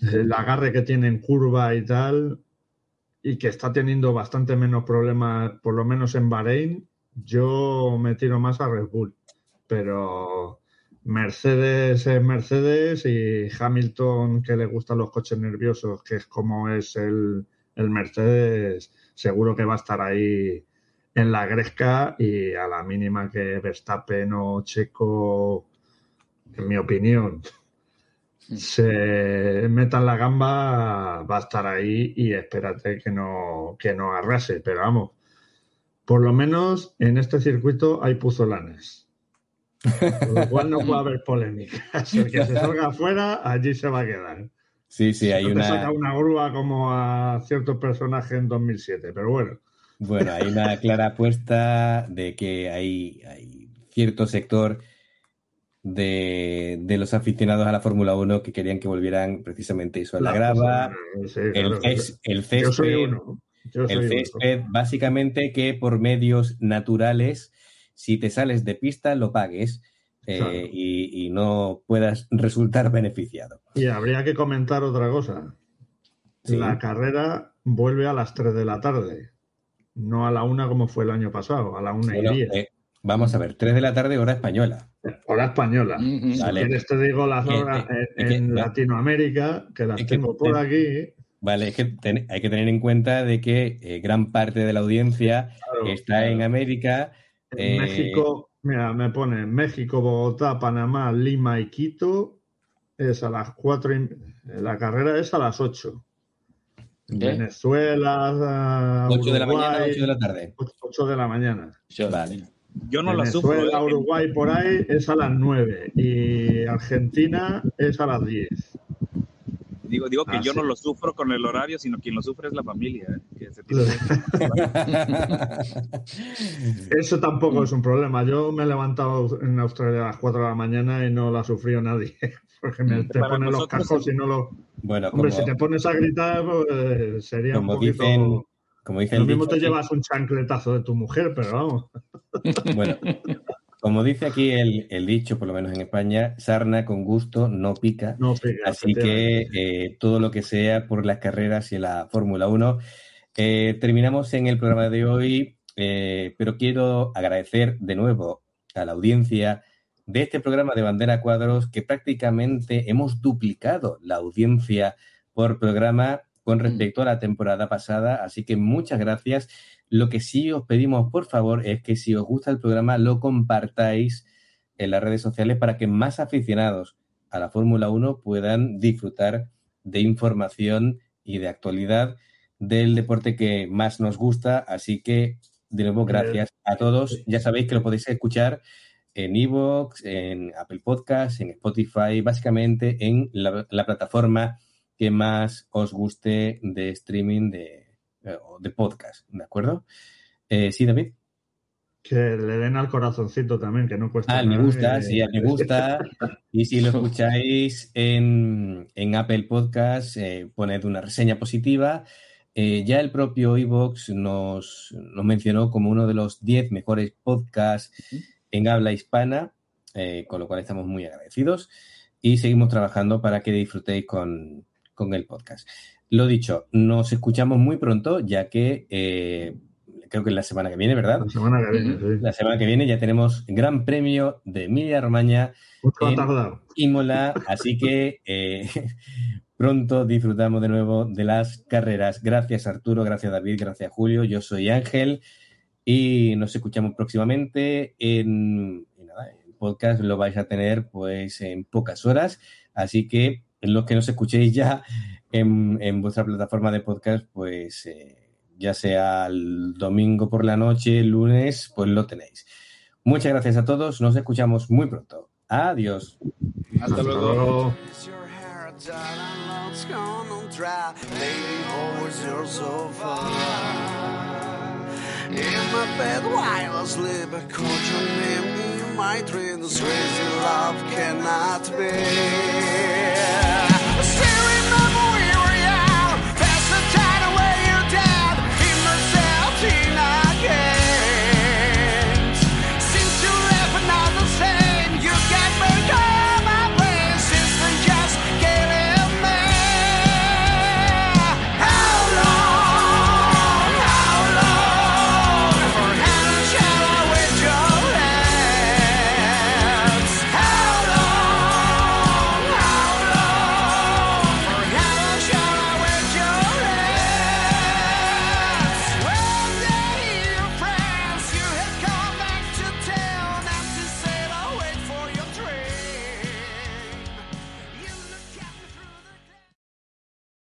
el agarre que tiene en curva y tal, y que está teniendo bastante menos problemas, por lo menos en Bahrein, yo me tiro más a Red Bull. Pero Mercedes es Mercedes y Hamilton, que le gustan los coches nerviosos, que es como es el, el Mercedes, seguro que va a estar ahí en la gresca y a la mínima que Verstappen o Checo, en mi opinión, se metan la gamba, va a estar ahí y espérate que no, que no arrase. Pero vamos, por lo menos en este circuito hay puzolanes. Con lo cual no puede haber polémica. El que se salga afuera, allí se va a quedar. Sí, sí, hay no te una... saca una grúa como a ciertos personajes en 2007, pero bueno. Bueno, hay una clara apuesta de que hay, hay cierto sector de, de los aficionados a la Fórmula 1 que querían que volvieran precisamente eso a la grava, Sí, el, Yo soy césped, uno. Yo soy el uno. césped, básicamente que por medios naturales, si te sales de pista, lo pagues eh, Claro. y, y no puedas resultar beneficiado. Y habría que comentar otra cosa. Sí. La carrera vuelve a las 3 de la tarde, no a la 1 como fue el año pasado, a la 1 Bueno, y 10. eh, vamos a ver, 3 de la tarde, hora española. Hora española. Ujú. Si Vale. quieres te digo las horas en, que- en que- Latinoamérica, que las es que- tengo por aquí. Vale, es que ten- hay que tener en cuenta de que eh, gran parte de la audiencia Claro, está en América. en eh, México, mira, me pone México, Bogotá, Panamá, Lima y Quito. Es a las 4 y, la carrera es a las 8. ¿Qué? Venezuela, 8 de la mañana, Uruguay, 8 de la tarde. 8 de la mañana. Yo- Vale. Yo no la sufro. Venezuela, ¿eh? Uruguay por ahí es a las 9 y Argentina es a las 10. Digo, digo que Ah, yo sí. no lo sufro con el horario, sino quien lo sufre es la familia. ¿eh? Que se tiene- [LAUGHS] Eso tampoco es un problema. Yo me he levantado en Australia a las 4 de la mañana y no la ha sufrido nadie. [LAUGHS] Porque me, te Para ponen los cascos y no lo. Bueno, Hombre, como, si te pones a gritar, pues, sería un como poquito. dicen, como dice Lo mismo dicho te aquí- llevas un chancletazo de tu mujer, pero vamos. Bueno, [LAUGHS] como dice aquí el, el dicho, por lo menos en España, sarna con gusto no pica. No, fíjate, Así que eh, todo lo que sea por las carreras y la Fórmula 1. Eh, terminamos en el programa de hoy, eh, pero quiero agradecer de nuevo a la audiencia de este programa de Bandera Cuadros, que prácticamente hemos duplicado la audiencia por programa con respecto a la temporada pasada. Así que muchas gracias. Lo que sí os pedimos, por favor, es que si os gusta el programa, lo compartáis en las redes sociales para que más aficionados a la Fórmula 1 puedan disfrutar de información y de actualidad del deporte que más nos gusta. Así que, de nuevo, gracias a todos. Ya sabéis que lo podéis escuchar en Evox, en Apple Podcasts, en Spotify, básicamente en la, la plataforma que más os guste de streaming de, eh, o de podcast, ¿de acuerdo? Eh, sí, David. Que le den al corazoncito también, que no cuesta Ah, me gusta, eh, sí, me gusta. Y si lo escucháis en, en Apple Podcast, eh, poned una reseña positiva. Eh, ya el propio Evox nos, nos mencionó como uno de los 10 mejores podcasts en habla hispana, eh, con lo cual estamos muy agradecidos y seguimos trabajando para que disfrutéis con, con el podcast. Lo dicho, nos escuchamos muy pronto, ya que eh, creo que es la semana que viene, ¿verdad? La semana que viene, sí. La semana que viene ya tenemos Gran Premio de Emilia Romagna Mucho en. Imola, así que eh, [LAUGHS] pronto disfrutamos de nuevo de las carreras. Gracias Arturo, gracias David, gracias Julio. Yo soy Ángel y nos escuchamos próximamente en, en nada, el podcast lo vais a tener pues en pocas horas, así que los que nos escuchéis ya en, en vuestra plataforma de podcast, pues eh, ya sea el domingo por la noche, el lunes, pues lo tenéis. Muchas gracias a todos, nos escuchamos muy pronto. Adiós. Hasta luego. In my bed while I sleep, called your name in my dreams. Crazy love cannot be.